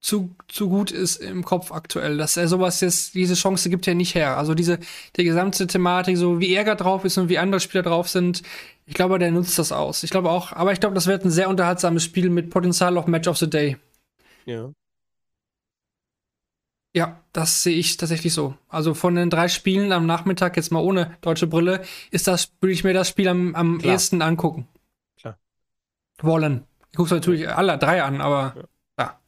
zu, zu gut ist im Kopf aktuell. Dass er sowas jetzt, diese Chance gibt er nicht her. Also diese, die gesamte Thematik, so wie er gerade drauf ist und wie andere Spieler drauf sind, ich glaube, der nutzt das aus. Ich glaube auch, aber ich glaube, das wird ein sehr unterhaltsames Spiel mit Potenzial auf Match of the Day. Ja. Ja, das sehe ich tatsächlich so. Also von den drei Spielen am Nachmittag, jetzt mal ohne deutsche Brille, ist das, würde ich mir das Spiel am, am Klar. ehesten angucken. Klar. Wollen. Ich gucke natürlich alle drei an, aber ja.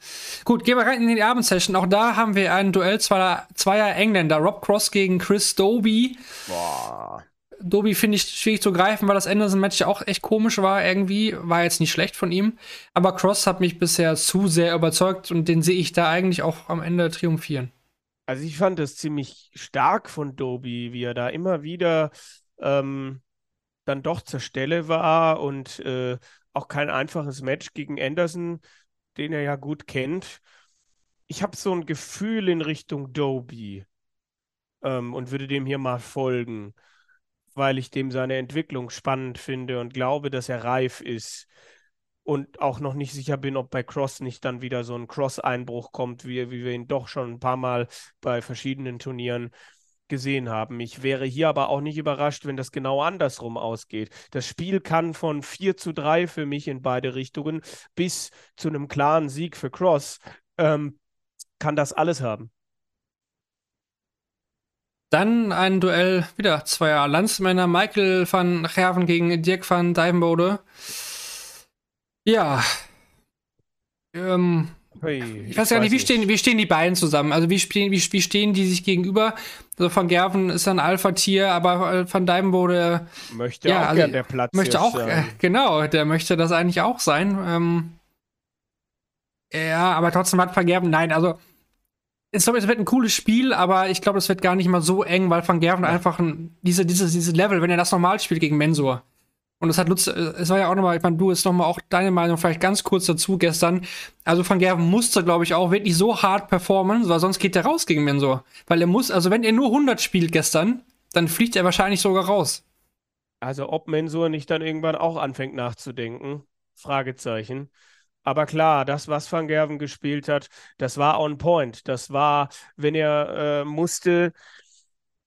Gut, gehen wir rein in die Abendsession. Auch da haben wir ein Duell zweier, zweier Engländer. Rob Cross gegen Chris Doby. Boah. Doby finde ich schwierig zu greifen, weil das Anderson-Match ja auch echt komisch war irgendwie. War jetzt nicht schlecht von ihm. Aber Cross hat mich bisher zu sehr überzeugt und den sehe ich da eigentlich auch am Ende triumphieren. Also ich fand es ziemlich stark von Doby, wie er da immer wieder ähm, dann doch zur Stelle war und äh, auch kein einfaches Match gegen Anderson, den er ja gut kennt. Ich habe so ein Gefühl in Richtung Doby ähm, und würde dem hier mal folgen, weil ich dem seine Entwicklung spannend finde und glaube, dass er reif ist. Und auch noch nicht sicher bin, ob bei Cross nicht dann wieder so ein Cross-Einbruch kommt, wie, wie wir ihn doch schon ein paar Mal bei verschiedenen Turnieren gesehen haben. Ich wäre hier aber auch nicht überrascht, wenn das genau andersrum ausgeht. Das Spiel kann von 4 zu 3 für mich in beide Richtungen bis zu einem klaren Sieg für Cross, ähm, kann das alles haben. Dann ein Duell wieder zweier Landsmänner, Michael van Gerven gegen Dirk van Dijvenbode. Ja. Ähm, Hui, ich weiß gar nicht, wie stehen, wie stehen die beiden zusammen? Also wie stehen, wie, wie stehen die sich gegenüber? Also Van Gerven ist ein Alpha-Tier, aber äh, Van Dijvenbode Möchte Ja, auch also der Platz möchte auch, äh, genau, der möchte das eigentlich auch sein. Ähm, ja, aber trotzdem hat Van Gerven, nein, also ich glaube, es wird ein cooles Spiel, aber ich glaube, es wird gar nicht mal so eng, weil Van Gerven einfach ein, diese, diese, diese Level, wenn er das normal spielt gegen Mensur. Und das hat Lutz, äh, es war ja auch nochmal, ich meine, du jetzt nochmal auch deine Meinung vielleicht ganz kurz dazu gestern. Also Van Gerven musste, glaube ich, auch wirklich so hart performen, weil sonst geht er raus gegen Mensur. Weil er muss, also wenn er nur 100 spielt gestern, dann fliegt er wahrscheinlich sogar raus. Also ob Mensur nicht dann irgendwann auch anfängt nachzudenken? Fragezeichen. Aber klar, das, was Van Gerven gespielt hat, das war on point. Das war, wenn er äh, musste,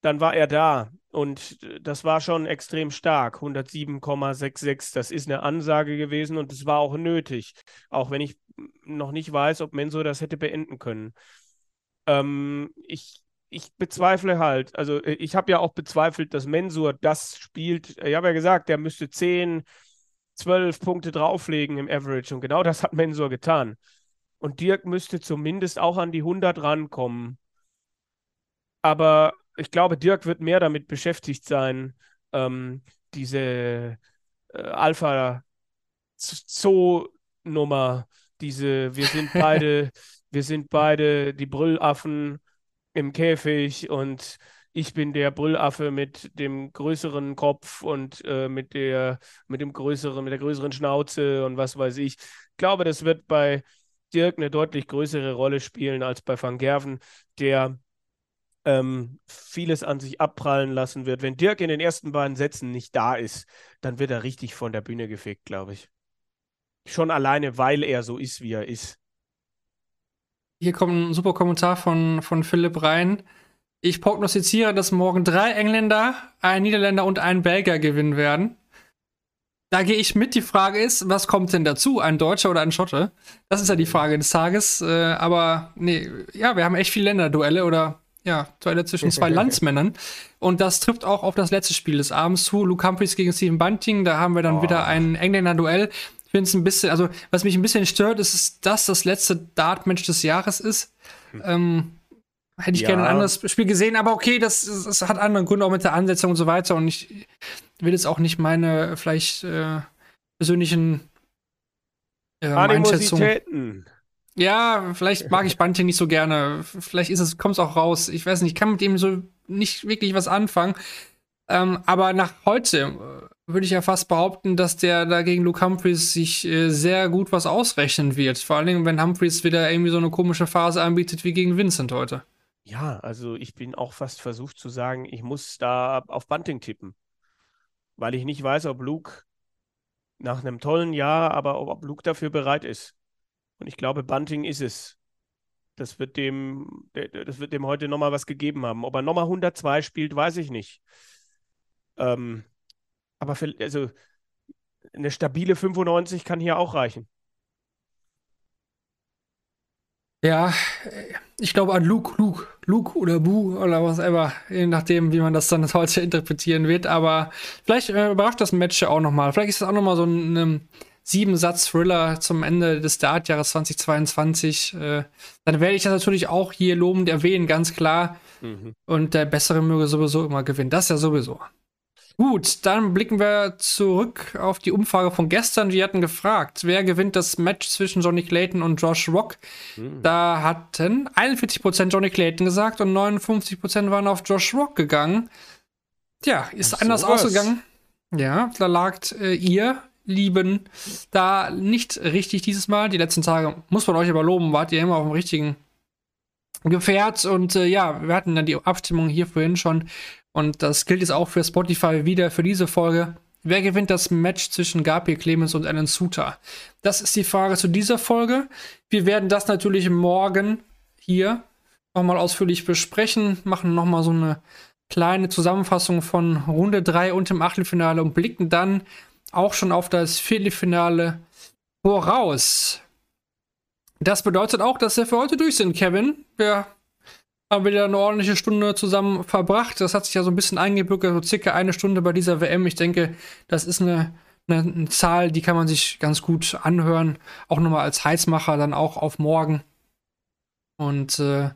dann war er da. Und äh, das war schon extrem stark. 107,66. Das ist eine Ansage gewesen und es war auch nötig. Auch wenn ich noch nicht weiß, ob Mensur das hätte beenden können. Ähm, ich, ich bezweifle halt, also äh, ich habe ja auch bezweifelt, dass Mensur das spielt. Ich habe ja gesagt, der müsste 10, 12 Punkte drauflegen im Average und genau das hat Mensur getan. Und Dirk müsste zumindest auch an die 100 rankommen. Aber ich glaube, Dirk wird mehr damit beschäftigt sein, ähm, diese äh, Alpha-Zoo-Nummer, diese, wir sind [LAUGHS] beide, wir sind beide die Brüllaffen im Käfig und ich bin der Brüllaffe mit dem größeren Kopf und äh, mit der, mit dem größeren, mit der größeren Schnauze und was weiß ich. Ich glaube, das wird bei Dirk eine deutlich größere Rolle spielen als bei Van Gerven, der ähm, vieles an sich abprallen lassen wird. Wenn Dirk in den ersten beiden Sätzen nicht da ist, dann wird er richtig von der Bühne gefegt, glaube ich. Schon alleine, weil er so ist, wie er ist. Hier kommt ein super Kommentar von, von Philipp rein. Ich prognostiziere, dass morgen drei Engländer, ein Niederländer und ein Belgier gewinnen werden. Da gehe ich mit. Die Frage ist, was kommt denn dazu? Ein Deutscher oder ein Schotte? Das ist ja die Frage des Tages. Äh, aber nee, ja, wir haben echt viele Länderduelle oder ja, Duelle zwischen zwei Landsmännern. Und das trifft auch auf das letzte Spiel des Abends zu. Luke Humphries gegen Stephen Bunting. Da haben wir dann Oh. wieder ein Engländer-Duell. Ich finde es ein bisschen, also was mich ein bisschen stört, ist, dass das das letzte Dart-Match des Jahres ist. Ähm, hätte ich Ja. gerne ein anderes Spiel gesehen, aber okay, das, das hat andere Gründe auch mit der Ansetzung und so weiter. Und ich will jetzt auch nicht meine vielleicht äh, persönlichen äh, Einschätzungen. Ja, vielleicht mag ich Bunting nicht so gerne. Vielleicht ist es, kommt es auch raus. Ich weiß nicht, ich kann mit ihm so nicht wirklich was anfangen. Ähm, aber nach heute äh, würde ich ja fast behaupten, dass der da gegen Luke Humphreys sich äh, sehr gut was ausrechnen wird. Vor allen Dingen, wenn Humphreys wieder irgendwie so eine komische Phase anbietet wie gegen Vincent heute. Ja, also ich bin auch fast versucht zu sagen, ich muss da auf Bunting tippen. Weil ich nicht weiß, ob Luke nach einem tollen Jahr, aber ob, Luke dafür bereit ist. Und ich glaube, Bunting ist es. Das wird dem, das wird dem heute nochmal was gegeben haben. Ob er nochmal 102 spielt, weiß ich nicht. Ähm, aber für, also eine stabile 95 kann hier auch reichen. Ja, ich glaube an Luke, Luke, Luke oder Bu oder was ever, je nachdem, wie man das dann [LAUGHS] heute interpretieren wird. Aber vielleicht äh, überrascht das Match ja auch nochmal. Vielleicht ist es auch nochmal so ein ähm, Sieben-Satz-Thriller zum Ende des Startjahres 2022. Äh, dann werde ich das natürlich auch hier lobend erwähnen, ganz klar. Und der Bessere möge sowieso immer gewinnen. Das ja sowieso. Gut, dann blicken wir zurück auf die Umfrage von gestern. Wir hatten gefragt, wer gewinnt das Match zwischen Johnny Clayton und Josh Rock. Da hatten 41% Johnny Clayton gesagt und 59% waren auf Josh Rock gegangen. Tja, ist Ach, anders ausgegangen. Ja, da lagt äh, ihr, Lieben, da nicht richtig dieses Mal. Die letzten Tage, muss man euch aber loben, wart ihr immer auf dem richtigen Gefährt. Und äh, ja, wir hatten dann die Abstimmung hier vorhin schon. Und das gilt jetzt auch für Spotify wieder für diese Folge. Wer gewinnt das Match zwischen Gabriel Clemens und Alan Suter? Das ist die Frage zu dieser Folge. Wir werden das natürlich morgen hier nochmal ausführlich besprechen, machen nochmal so eine kleine Zusammenfassung von Runde 3 und dem Achtelfinale und blicken dann auch schon auf das Viertelfinale voraus. Das bedeutet auch, dass wir für heute durch sind, Kevin. Wir haben wir wieder eine ordentliche Stunde zusammen verbracht. Das hat sich ja so ein bisschen eingebürgert, so circa eine Stunde bei dieser WM. Ich denke, das ist eine, eine, eine Zahl, die kann man sich ganz gut anhören. Auch nochmal als Heizmacher dann auch auf morgen. Und äh,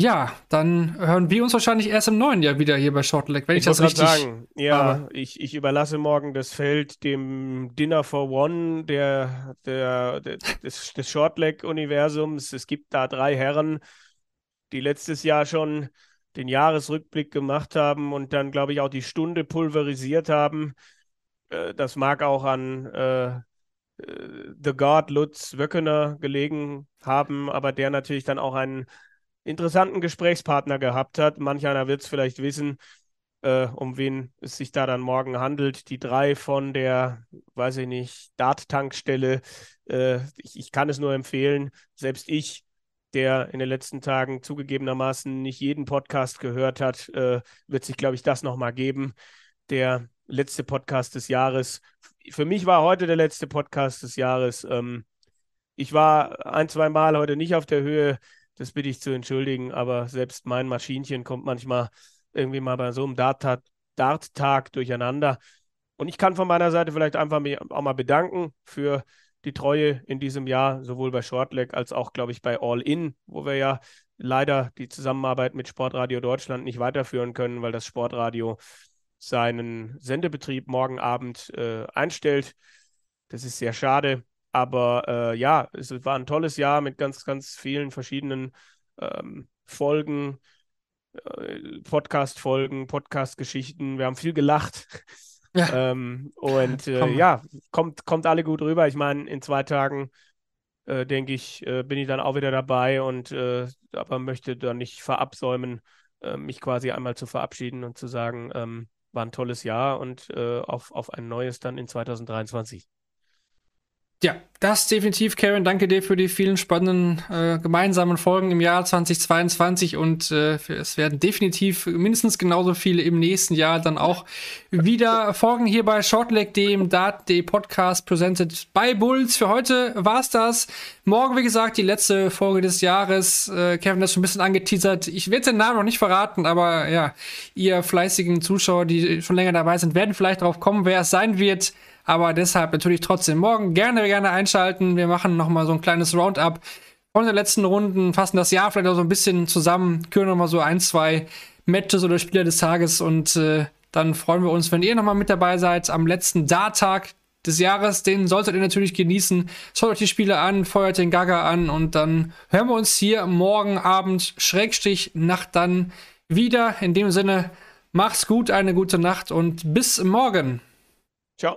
ja, dann hören wir uns wahrscheinlich erst im neuen Jahr wieder hier bei Shortleg, wenn ich, ich das richtig sagen. Ja, ich, ich überlasse morgen das Feld dem Dinner for One der, der, der des, des Shortleg-Universums. Es gibt da drei Herren, die letztes Jahr schon den Jahresrückblick gemacht haben und dann, glaube ich, auch die Stunde pulverisiert haben. Äh, das mag auch an äh, äh, The God Lutz Wöckener gelegen haben, aber der natürlich dann auch einen interessanten Gesprächspartner gehabt hat. Manch einer wird es vielleicht wissen, äh, um wen es sich da dann morgen handelt. Die drei von der, weiß ich nicht, Dart-Tankstelle. Äh, ich, ich kann es nur empfehlen. Selbst ich, der in den letzten Tagen zugegebenermaßen nicht jeden Podcast gehört hat, äh, wird sich, glaube ich, das nochmal geben. Der letzte Podcast des Jahres. Für mich war heute der letzte Podcast des Jahres. Ähm, ich war ein, zwei Mal heute nicht auf der Höhe das bitte ich zu entschuldigen, aber selbst mein Maschinchen kommt manchmal irgendwie mal bei so einem Dart-Tag Dart durcheinander. Und ich kann von meiner Seite vielleicht einfach mich auch mal bedanken für die Treue in diesem Jahr, sowohl bei Shortleg als auch, glaube ich, bei All In, wo wir ja leider die Zusammenarbeit mit Sportradio Deutschland nicht weiterführen können, weil das Sportradio seinen Sendebetrieb morgen Abend äh, einstellt. Das ist sehr schade. Aber äh, ja, es war ein tolles Jahr mit ganz, ganz vielen verschiedenen ähm, Folgen, äh, Podcast-Folgen, Podcast-Geschichten. Wir haben viel gelacht. Ja. ähm, und äh, ja, kommt, kommt alle gut rüber. Ich meine, in zwei Tagen, äh, denke ich, äh, bin ich dann auch wieder dabei und äh, aber möchte dann nicht verabsäumen, mich quasi einmal zu verabschieden und zu sagen, ähm, war ein tolles Jahr und auf, auf ein neues dann in 2023. Ja, das definitiv, Karen. Danke dir für die vielen spannenden äh, gemeinsamen Folgen im Jahr 2022 und äh, es werden definitiv mindestens genauso viele im nächsten Jahr dann auch wieder folgen hier bei Shortleg, dem Dart.de Podcast presented by Bulls. Für heute war's das. Morgen, wie gesagt, die letzte Folge des Jahres. Äh, Kevin hat schon ein bisschen angeteasert. Ich werde den Namen noch nicht verraten, aber ja, ihr fleißigen Zuschauer, die schon länger dabei sind, werden vielleicht darauf kommen, wer es sein wird. Aber deshalb natürlich trotzdem morgen gerne, gerne einschalten. Wir machen nochmal so ein kleines Roundup von den letzten Runden, fassen das Jahr vielleicht auch so ein bisschen zusammen, küren nochmal so ein, zwei Matches oder Spieler des Tages und äh, dann freuen wir uns, wenn ihr nochmal mit dabei seid am letzten Dart-Tag des Jahres. Den solltet ihr natürlich genießen. Schaut euch die Spiele an, feuert den Gaga an und dann hören wir uns hier morgen Abend, Schrägstich, Nacht dann wieder. In dem Sinne, macht's gut, eine gute Nacht und bis morgen. Ciao.